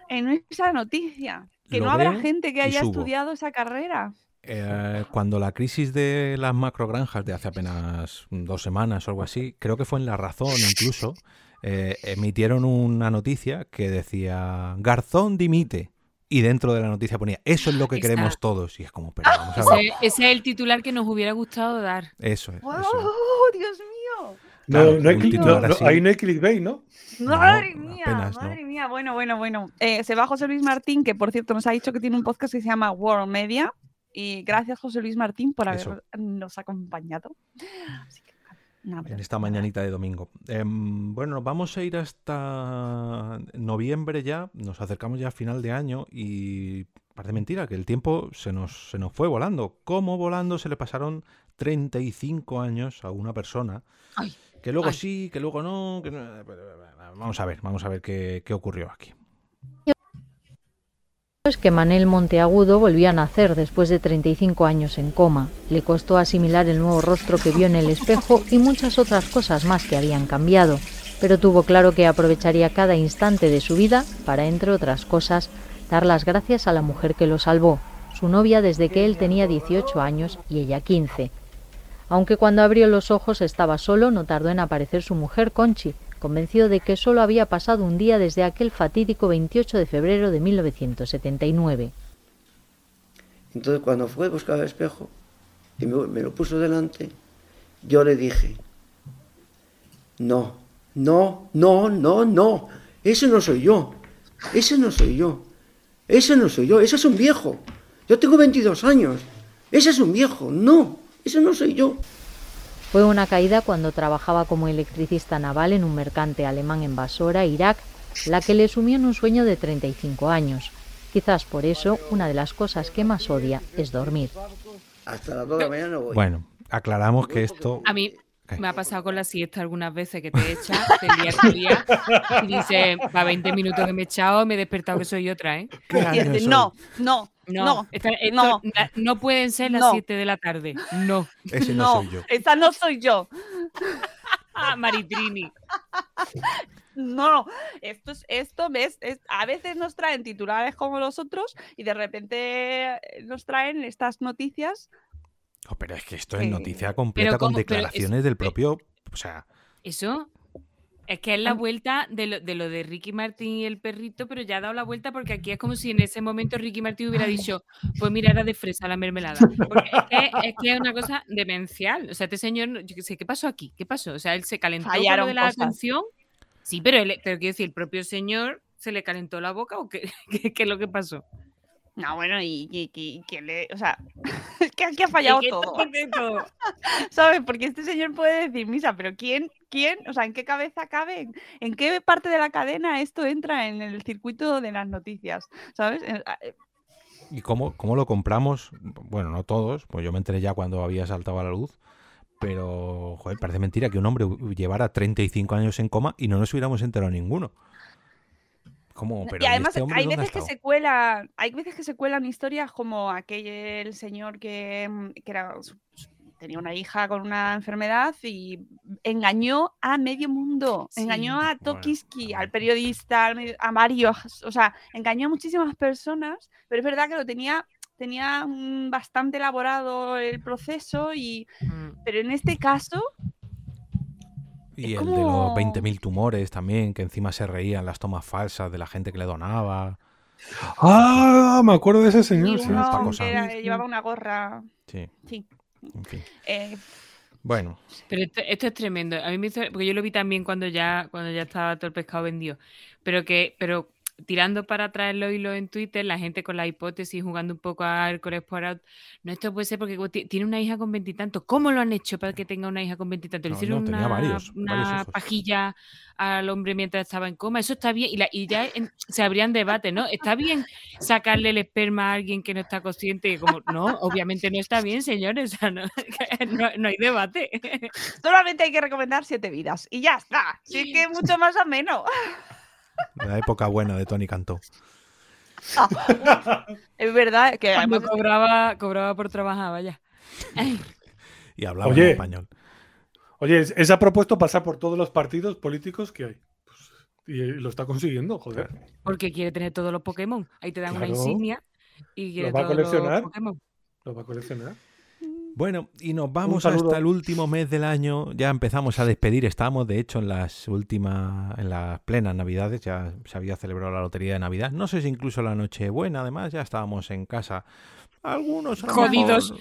en esa noticia. Que Lo no habrá gente que haya subo. estudiado esa carrera. Eh, cuando la crisis de las macrogranjas de hace apenas dos semanas o algo así, creo que fue en La Razón incluso, eh, emitieron una noticia que decía Garzón dimite. y dentro de la noticia ponía, eso es lo que queremos todos. Y es como, pero vamos a ver. Ese, ese es el titular que nos hubiera gustado dar. Eso es. ¡Oh, Dios mío! No, Claro, no hay no, no, ahí no hay clickbait, ¿no? Madre mía, apenas, no. madre mía. Bueno, bueno, bueno. Eh, se va José Luis Martín, que por cierto nos ha dicho que tiene un podcast que se llama World Media. Y gracias, José Luis Martín, por Eso. habernos acompañado. Así En esta mañanita de domingo. Em, bueno, vamos a ir hasta noviembre ya. Nos acercamos ya a final de año y parece mentira que el tiempo se nos, se nos fue volando. ¿Cómo volando se le pasaron 35 años a una persona? Ay, que luego ay. sí, que luego no. que no- Vamos a ver, vamos a ver qué, qué ocurrió aquí. Es que Manel Monteagudo volvió a nacer después de 35 años en coma. Le costó asimilar el nuevo rostro que vio en el espejo y muchas otras cosas más que habían cambiado, pero tuvo claro que aprovecharía cada instante de su vida para, entre otras cosas, dar las gracias a la mujer que lo salvó, su novia desde que él tenía 18 años y ella 15. Aunque cuando abrió los ojos estaba solo, no tardó en aparecer su mujer Conchi, convencido de que solo había pasado un día desde aquel fatídico 28 de febrero de 1979. Entonces cuando fue a buscar el espejo y me, me lo puso delante, yo le dije, no, no, no, no, no, ese no soy yo, ese no soy yo, ese no soy yo, ese es un viejo, yo tengo 22 años, ese es un viejo, no, ese no soy yo. Fue una caída cuando trabajaba como electricista naval en un mercante alemán en Basora, Irak, la que le sumió en un sueño de 35 años. Quizás por eso una de las cosas que más odia es dormir. Hasta las 2 de la mañana no voy. Bueno, aclaramos que esto. A mí me ha pasado con la siesta algunas veces que te echas, te lías, te lías, y dices, va 20 minutos que me he echado, me he despertado que soy otra, ¿eh? ¿Qué Y año dice, soy? no, no, No, no, esta- no. no pueden ser las No. 7 de la tarde. No. Ese no, no, soy yo. esa no soy yo. Ah, Maritrini. No, esto es, esto ves, es- a veces nos traen titulares como los otros y de repente eh, nos traen estas noticias. Oh, pero es que esto es Eh, noticia completa con declaraciones del propio. O sea, Eso es que es la vuelta de lo, de lo de Ricky Martin y el perrito, pero ya ha dado la vuelta porque aquí es como si en ese momento Ricky Martin hubiera dicho, pues mira, era de fresa la mermelada. Porque es que, es que es una cosa demencial. O sea, este señor, yo qué sé, ¿qué pasó aquí? ¿Qué pasó? O sea, él se calentó con lo Fallaron de la cosas. atención. Sí, pero, él, pero quiero decir, el propio señor se le calentó la boca o qué, qué, qué es lo que pasó. No, bueno, y, y, y- quién le. O sea, es que aquí ha fallado que todo. ¿Sabes? Porque este señor puede decir misa, pero ¿quién? ¿Quién? O sea, ¿en qué cabeza cabe? ¿En- ¿En qué parte de la cadena esto entra en el circuito de las noticias? ¿Sabes? Eh, eh, ¿y cómo, cómo lo compramos? Bueno, no todos, pues yo me enteré ya cuando había saltado a la luz. Pero, joder, parece mentira que un hombre llevara 35 años en coma y no nos hubiéramos enterado ninguno. ¿Cómo? Pero y ¿y además este hay veces que se cuelan, hay veces que se cuelan historias como aquel señor que, mm, que era, tenía una hija con una enfermedad y engañó a medio mundo, engañó a Tokiski, al periodista, al medio- a varios, o sea, engañó a muchísimas personas, pero es verdad que lo tenía tenía mm, bastante elaborado el proceso y pero en este caso Y es el de los como- 20.000 tumores también, que encima se reían las tomas falsas de la gente que le donaba. Ah, me acuerdo de ese señor. sí. uno que era- llevaba una gorra Sí, sí en fin. eh, Bueno, Pero esto, esto es tremendo. A mí me hizo, porque yo lo vi también cuando ya, cuando ya estaba todo el pescado vendido. Pero que, pero tirando para atrás los hilos en Twitter, la gente con la hipótesis, jugando un poco a Hércules por out. No, esto puede ser porque ti- tiene una hija con veintitantos. ¿Cómo lo han hecho para que tenga una hija con veintitantos? Le No, hicieron no, tenía una, varios, una varios pajilla al hombre mientras estaba en coma. Eso está bien. Y, la- y ya en- se abrían debates, ¿no? ¿Está bien sacarle el esperma a alguien que no está consciente? Y como, no, obviamente no está bien, señores. O sea, no, no- no hay debate. solamente hay que recomendar siete vidas y ya está sí que es mucho más ameno la época buena de Tony Cantó. es verdad que Cuando cobraba, cobraba por trabajar, vaya. Ay, Y hablaba en español. oye, es- esa ha propuesto pasar por todos los partidos políticos que hay. Pues, y lo está consiguiendo, joder. porque quiere tener todos los Pokémon. Ahí te dan una insignia y quiere ¿Los va a todos los? Pokémon. Lo va a coleccionar. Bueno, y nos vamos hasta el último mes del año. Ya empezamos a despedir. Estábamos, de hecho, en las últimas, en las plenas Navidades. Ya se había celebrado la lotería de Navidad. No sé si incluso la Nochebuena, además, ya estábamos en casa. Algunos Jodidos.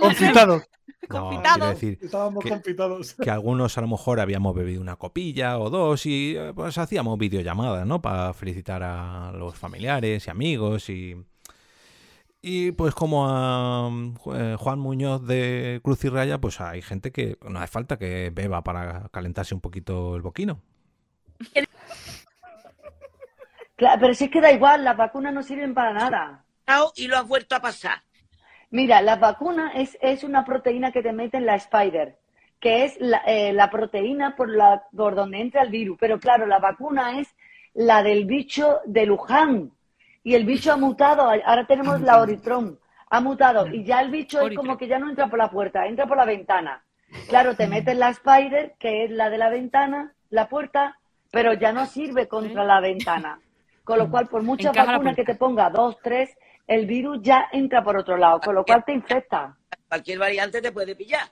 confitados. No, Confitados. quiero decir Estábamos que- confitados. que algunos a lo mejor habíamos bebido una copilla o dos y eh, pues hacíamos videollamadas, ¿no? Para felicitar a los familiares y amigos y... Y pues como a eh, Juan Muñoz de Cruz y Raya, pues hay gente que no hace falta que beba para calentarse un poquito el boquino. Claro, pero si es que da igual, las vacunas no sirven para nada. Y lo has vuelto a pasar. Mira, la vacuna es, es una proteína que te mete en la spider, que es la, eh, la proteína por, la, por donde entra el virus. Pero claro, la vacuna es la del bicho de Luján. Y el bicho ha mutado. Ahora tenemos la Oritron. Ha mutado. Y ya el bicho es como que ya no entra por la puerta, entra por la ventana. Claro, te metes la spider, que es la de la ventana, la puerta, pero ya no sirve contra la ventana. Con lo cual, por muchas Encaja puerta. que te ponga, dos, tres, el virus ya entra por otro lado, con lo cual te infecta. Cualquier variante te puede pillar.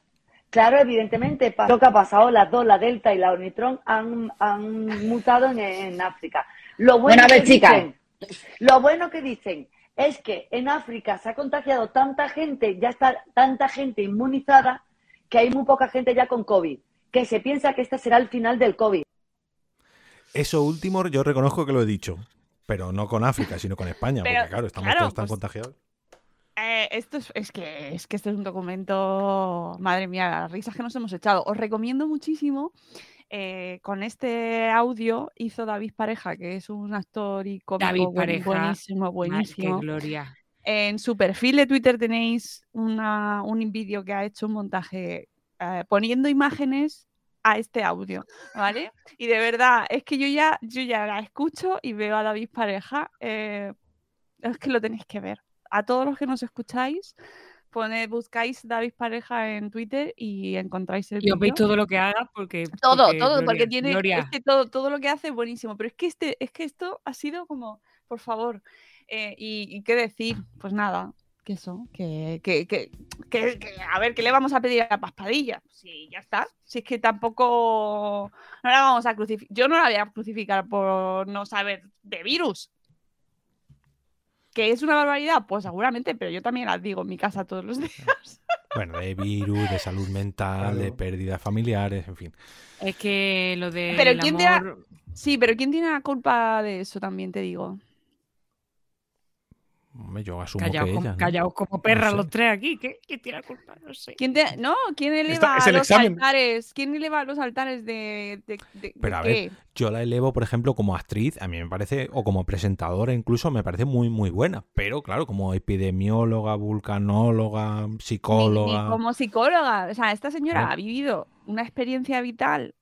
Claro, evidentemente, lo que ha pasado, las dos, la Delta y la Omicron, han, han mutado en, en África. Lo bueno, Bueno, a ver, que chica. dicen, lo bueno que dicen es que en África se ha contagiado tanta gente, ya está tanta gente inmunizada, que hay muy poca gente ya con COVID, que se piensa que este será el final del COVID. Eso último yo reconozco que lo he dicho, pero no con África, sino con España, Pero, porque claro, estamos claro, todos tan pues, contagiados. Eh, esto es, es que es que este es un documento, madre mía, las risas que nos hemos echado. Os recomiendo muchísimo. Eh, con este audio hizo David Pareja, que es un actor y cómico David buen- Pareja, buenísimo, buenísimo. qué gloria. En su perfil de Twitter tenéis una, un vídeo que ha hecho un montaje eh, poniendo imágenes a este audio, ¿vale? Y de verdad, es que yo ya, yo ya la escucho y veo a David Pareja. eh, es que lo tenéis que ver. A todos los que nos escucháis, poned, buscáis David Pareja en Twitter y encontráis el Y os veis todo lo que haga porque. Todo, porque, todo, Gloria, porque tiene, Gloria. es que todo, todo lo que hace es buenísimo. Pero es que este, es que esto ha sido como, por favor, eh, y, y qué decir, pues nada, que eso, que, que, que, que- que- a ver, ¿qué le vamos a pedir a Paspadilla? Sí, ya está. Si es que tampoco no la vamos a crucificar. Yo no la voy a crucificar por no saber de virus. ¿Que es una barbaridad? Pues seguramente, pero yo también las digo en mi casa todos los días. Bueno, de virus, de salud mental, de pérdidas familiares, en fin. Es que lo de. Pero ¿quién tiene la- Sí, pero ¿quién tiene la culpa de eso también, te digo? Hombre, yo asumo Callaos que como, ella. ¿no? callaos como No sé. los tres aquí. ¿Qué, ¿Quién tiene la culpa? No sé. ¿Quién te- No, ¿quién eleva Está- es el los examen. altares? ¿Quién eleva los altares de, de- de- de Pero a qué? ver, yo la elevo, por ejemplo, como actriz, a mí me parece, o como presentadora incluso, me parece muy, muy buena. Pero claro, como epidemióloga, vulcanóloga, psicóloga. ni como psicóloga. O sea, esta señora ha vivido una experiencia vital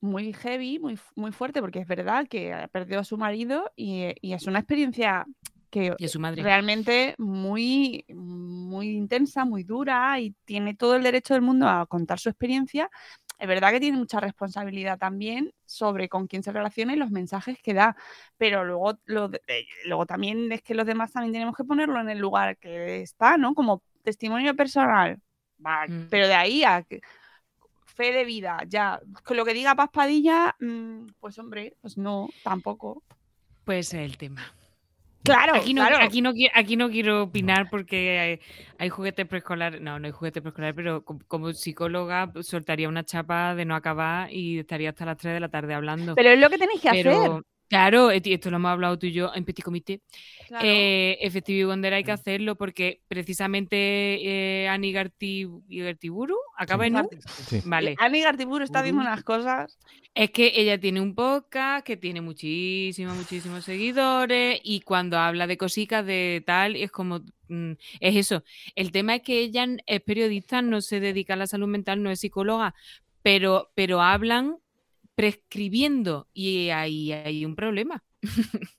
muy heavy, muy, muy fuerte, porque es verdad que ha perdido a su marido y, y es una experiencia que Y a su madre. realmente muy, muy intensa, muy dura y tiene todo el derecho del mundo a contar su experiencia. Es verdad que tiene mucha responsabilidad también sobre con quién se relaciona y los mensajes que da, pero luego, lo eh, luego también es que los demás también tenemos que ponerlo en el lugar que está, ¿no? Como testimonio personal. Va, Pero de ahí a que- fe de vida, ya. Con lo que diga Paz Padilla, mm, pues hombre, pues no, tampoco. Pues el tema. Claro, aquí no, claro. Aquí no, qui- aquí no quiero opinar porque hay, hay juguetes preescolares. No, no hay juguetes preescolares, pero com- como, psicóloga pues, soltaría una chapa de no acabar y estaría hasta las 3 de la tarde hablando. Pero es lo que tenéis que Pero, hacer. Claro, et- esto lo hemos hablado tú y yo en Petit Comité. Claro. Eh, Efectivo y Wonder hay que hacerlo porque precisamente eh, Ani Garti- Gartiburu acaba en. Sí. Vale. Ani Gartiburu está viendo unas cosas. Es que ella tiene un podcast que tiene muchísimos, muchísimos seguidores y cuando habla de cositas de tal, es como, mm, es eso. El tema es que ella es periodista, no se dedica a la salud mental, no es psicóloga, pero, pero hablan prescribiendo y ahí hay un problema.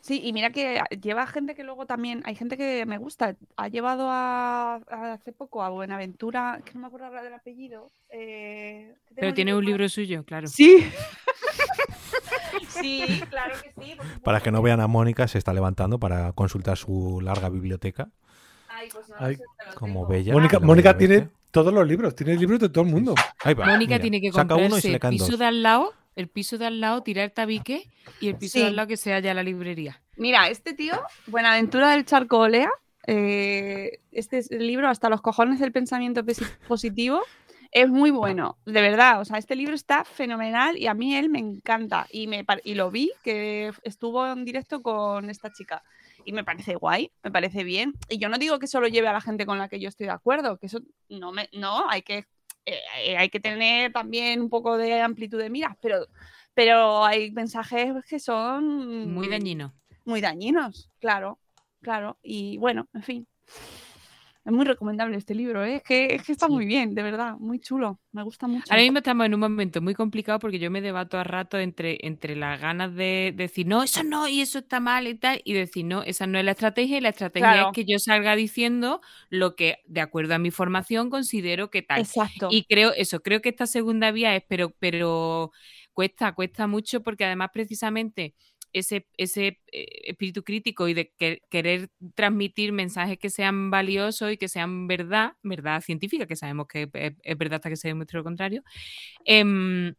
Sí, y mira que lleva gente que luego también, hay gente que me gusta, ha llevado a, a hace poco a Buenaventura, que no me acuerdo ahora del apellido. eh, Pero tiene un libro suyo, claro. Sí. Sí, claro que sí. Para que no vean a Mónica, se está levantando para consultar su larga biblioteca. Ay, pues no, Ay. sé, te lo Como tengo. bella. Mónica, la Mónica bella tiene todos los libros, tiene libros de todo el mundo. Ahí va, Mónica mira, tiene que saca uno y comprarse se el piso dos. de al lado, el piso de al lado, tirar el tabique y el piso Sí. de al lado que sea ya la librería. Mira, este tío, Buenaventura del Charco Olea, eh, este es el libro Hasta los cojones del pensamiento positivo, es muy bueno, de verdad. O sea, este libro está fenomenal y a mí él me encanta. Y, me, y lo vi que estuvo en directo con esta chica. Y me parece guay, me parece bien. Y yo no digo que solo lleve a la gente con la que yo estoy de acuerdo, que eso no me. No, hay que, eh, eh, hay que tener también un poco de amplitud de miras, pero, pero hay mensajes que son Muy dañino. muy dañinos, claro, claro. Y bueno, en fin. Es muy recomendable este libro, ¿eh? es, que, es que está muy bien, de verdad, muy chulo, me gusta mucho. Ahora mismo estamos en un momento muy complicado porque yo me debato a rato entre, entre las ganas de decir, no, eso no, y eso está mal y tal, y decir, no, esa no es la estrategia, y la estrategia Claro. es que yo salga diciendo lo que, de acuerdo a mi formación, considero que tal. Exacto. Y creo eso, creo que esta segunda vía es, pero, pero cuesta, cuesta mucho porque además precisamente ese, ese eh, espíritu crítico y de que- querer transmitir mensajes que sean valiosos y que sean verdad, verdad científica, que sabemos que es, es verdad hasta que se demuestre lo contrario, em,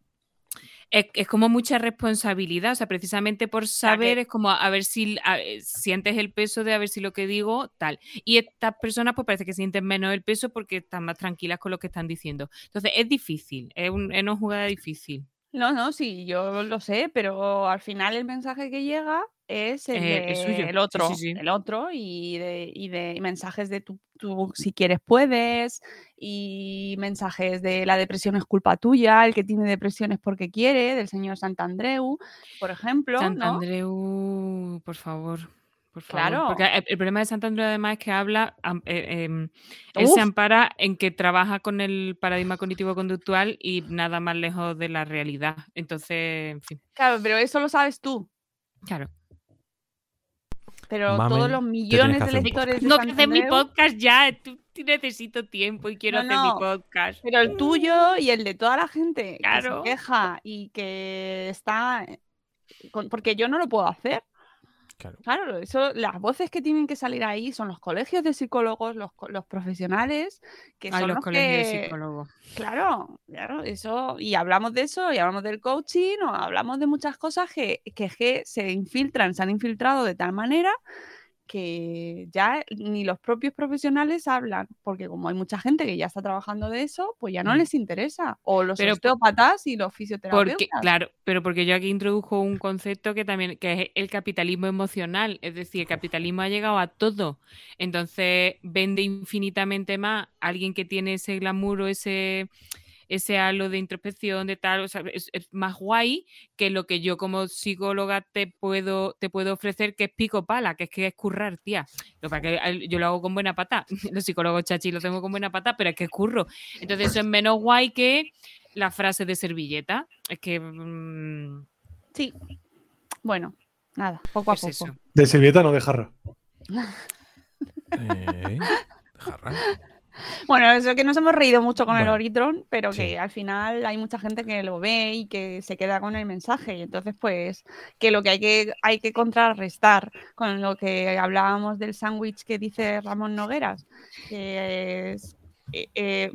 es, es como mucha responsabilidad, o sea, precisamente por saber es como a ver si a- eh, sientes el peso de a ver si lo que digo tal. Y estas personas pues parece que sienten menos el peso porque están más tranquilas con lo que están diciendo. Entonces es difícil, es, un- es una jugada difícil. No, no, sí, yo lo sé, pero al final el mensaje que llega es el, Eh, es de- suyo, el sí, otro, sí, sí. el otro y de, y de y mensajes de tú, tú si quieres puedes y mensajes de la depresión es culpa tuya, el que tiene depresión es porque quiere, del señor Santandreu, por ejemplo, ¿no? Santandreu, por favor. Por favor. Claro. Porque el, el problema de Santandreu además es que habla, eh, em, él se ampara en que trabaja con el paradigma cognitivo-conductual y nada más lejos de la realidad. Entonces, en fin. Claro, pero eso lo sabes tú. Claro. Pero todos los millones de lectores de No, que hacer mi podcast ya. tú- tú necesito tiempo y quiero No, hacer mi podcast. Pero el tuyo y el de toda la gente Claro. que se queja y que está. eh, con- porque yo no lo puedo hacer. Claro. eso, las voces que tienen que salir ahí son los colegios de psicólogos, los, los profesionales, que Ay, son los los colegios de psicólogos. Claro, claro, eso, y hablamos de eso, y hablamos del coaching, o hablamos de muchas cosas que, que, es que se infiltran, se han infiltrado de tal manera que ya ni los propios profesionales hablan, porque como hay mucha gente que ya está trabajando de eso, pues ya no Mm. les interesa. O los Pero- osteópatas y los fisioterapeutas. Porque, claro, pero porque yo aquí introdujo un concepto que también, que es el capitalismo emocional, es decir, el capitalismo ha llegado a todo. Entonces vende infinitamente más a alguien que tiene ese glamour o ese, ese halo de introspección, de tal, o sea, es, es más guay que lo que yo como psicóloga te puedo, te puedo ofrecer, que es pico pala, que es que es currar, tía. Lo que pasa es que yo lo hago con buena pata. Los psicólogos chachi lo tengo con buena pata, pero es que es curro. Entonces eso es menos guay que la frase de servilleta. Es que. mm, Sí. Bueno, nada, poco a Es poco. eso. De servilleta no de jarra. Eh, jarra. Bueno, eso que nos hemos reído mucho con el Oritron, pero sí. que al final hay mucha gente que lo ve y que se queda con el mensaje. Y entonces, pues, que lo que hay que, hay que contrarrestar con lo que hablábamos del sándwich que dice Ramón Nogueras, que es eh, eh,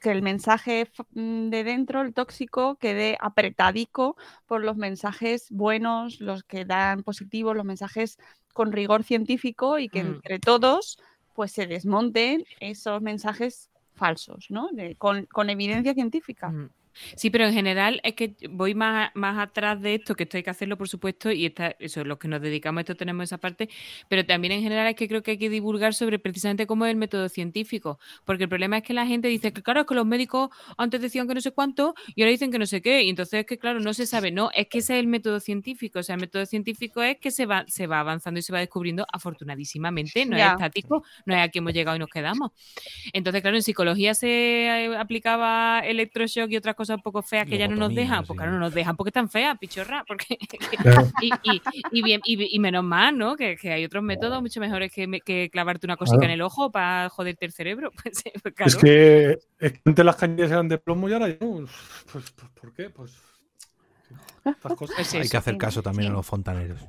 que el mensaje mm, de dentro, el tóxico, quede apretadico por los mensajes buenos, los que dan positivos, los mensajes con rigor científico y que Mm. entre todos pues se desmonten esos mensajes falsos, ¿no? De- con, con evidencia científica. Mm. Sí, pero en general es que voy más, más atrás de esto, que esto hay que hacerlo, por supuesto, y está, eso, los que nos dedicamos a esto tenemos esa parte, pero también en general es que creo que hay que divulgar sobre precisamente cómo es el método científico, porque el problema es que la gente dice que claro, es que los médicos antes decían que no sé cuánto y ahora dicen que no sé qué, y entonces es que claro, no se sabe, no, es que ese es el método científico, o sea, el método científico es que se va, se va avanzando y se va descubriendo afortunadísimamente, no es estático, no es aquí hemos llegado y nos quedamos. Entonces, claro, en psicología se eh, aplicaba electroshock y otras cosas un poco feas que ya no nos dejan. Pues claro, no nos dejan porque están feas, pichorra. Porque Claro. y, y- y bien, y, y menos mal, ¿no? Que, que hay otros métodos mucho mejores que, me- que clavarte una cosita Claro. en el ojo para joderte el cerebro. Pues, eh, pues Es claro. que, es que antes las cañas eran de plomo y ahora ya no. Pues, pues, ¿por qué? Pues Estas cosas. Pues Hay que hacer caso también a los fontaneros.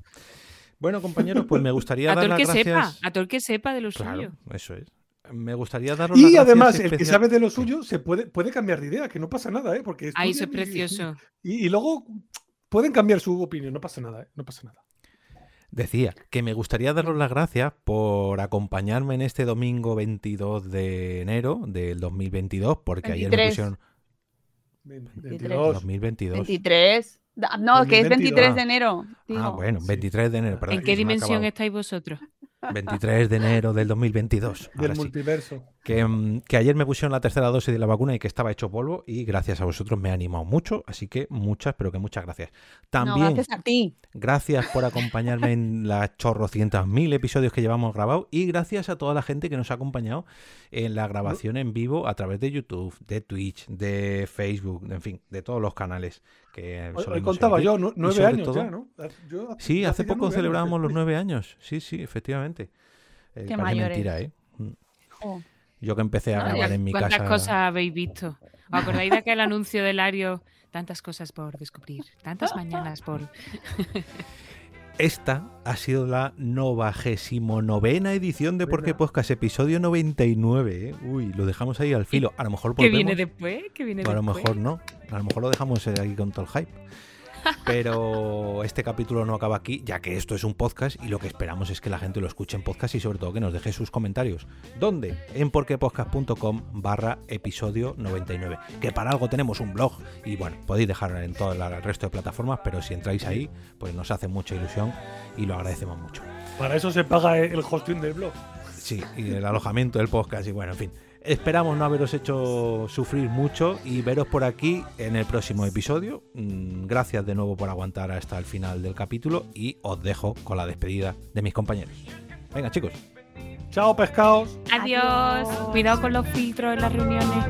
Bueno, compañeros, pues me gustaría A todo dar el las que gracias. sepa, a todo el que sepa de lo Claro, suyo. eso es. Me gustaría daros las Y además, el que sabe de lo suyo se puede, puede cambiar de idea, que no pasa nada, ¿eh? Porque Ay, eso es precioso. Y, y luego pueden cambiar su opinión, no pasa nada, ¿eh? No pasa nada. Decía que me gustaría daros las gracias por acompañarme en este domingo 22 de enero del 2022, porque ayer me 23. pusieron 22. 2022. 23. Da- No, que es 23 de enero. Ah, bueno, 23 de enero, perdón. ¿En qué dimensión estáis vosotros? 23 de enero del 2022. Del sí. multiverso. Que, mm, que ayer me pusieron la tercera dosis de la vacuna y que estaba hecho polvo y gracias a vosotros me ha animado mucho, así que muchas, pero que muchas gracias. No, También gracias a ti. gracias por acompañarme en las chorrocientas mil episodios que llevamos grabados y gracias a toda la gente que nos ha acompañado en la grabación en vivo a través de YouTube, de Twitch, de Facebook, en fin, de todos los canales que Hoy, hoy contaba yo, nueve años todo- ya, ¿no? Yo Sí, hace ya poco años celebrábamos los nueve años. Sí, sí, efectivamente. Eh, Qué mayores. mentira, ¿eh? Mm. Jo. Yo que empecé a Ay, grabar en mi ¿Cuántas casa. cosas habéis visto? ¿Os acordáis de aquel anuncio del Ario? Tantas cosas por descubrir, tantas mañanas por... Esta ha sido la 99 edición de Porque Podcast, episodio 99. ¿eh? Uy, lo dejamos ahí al filo. A lo mejor ¿Qué volvemos. viene después? ¿Qué viene O a lo después? mejor no. A lo mejor lo dejamos eh, ahí con todo el hype. Pero este capítulo no acaba aquí, ya que esto es un podcast y lo que esperamos es que la gente lo escuche en podcast y sobre todo que nos deje sus comentarios. ¿Dónde? En porquepodcast.com barra episodio 99. Que para algo tenemos un blog y bueno, podéis dejar en todo el resto de plataformas, pero si entráis ahí, pues nos hace mucha ilusión y lo agradecemos mucho. Para eso se paga el hosting del blog. Sí, y el alojamiento del podcast y bueno, en fin. Esperamos no haberos hecho sufrir mucho y veros por aquí en el próximo episodio. Mm, gracias de nuevo por aguantar hasta el final del capítulo y os dejo con la despedida de mis compañeros. Venga chicos. Chao pescados. Adiós. Cuidado con los filtros en las reuniones.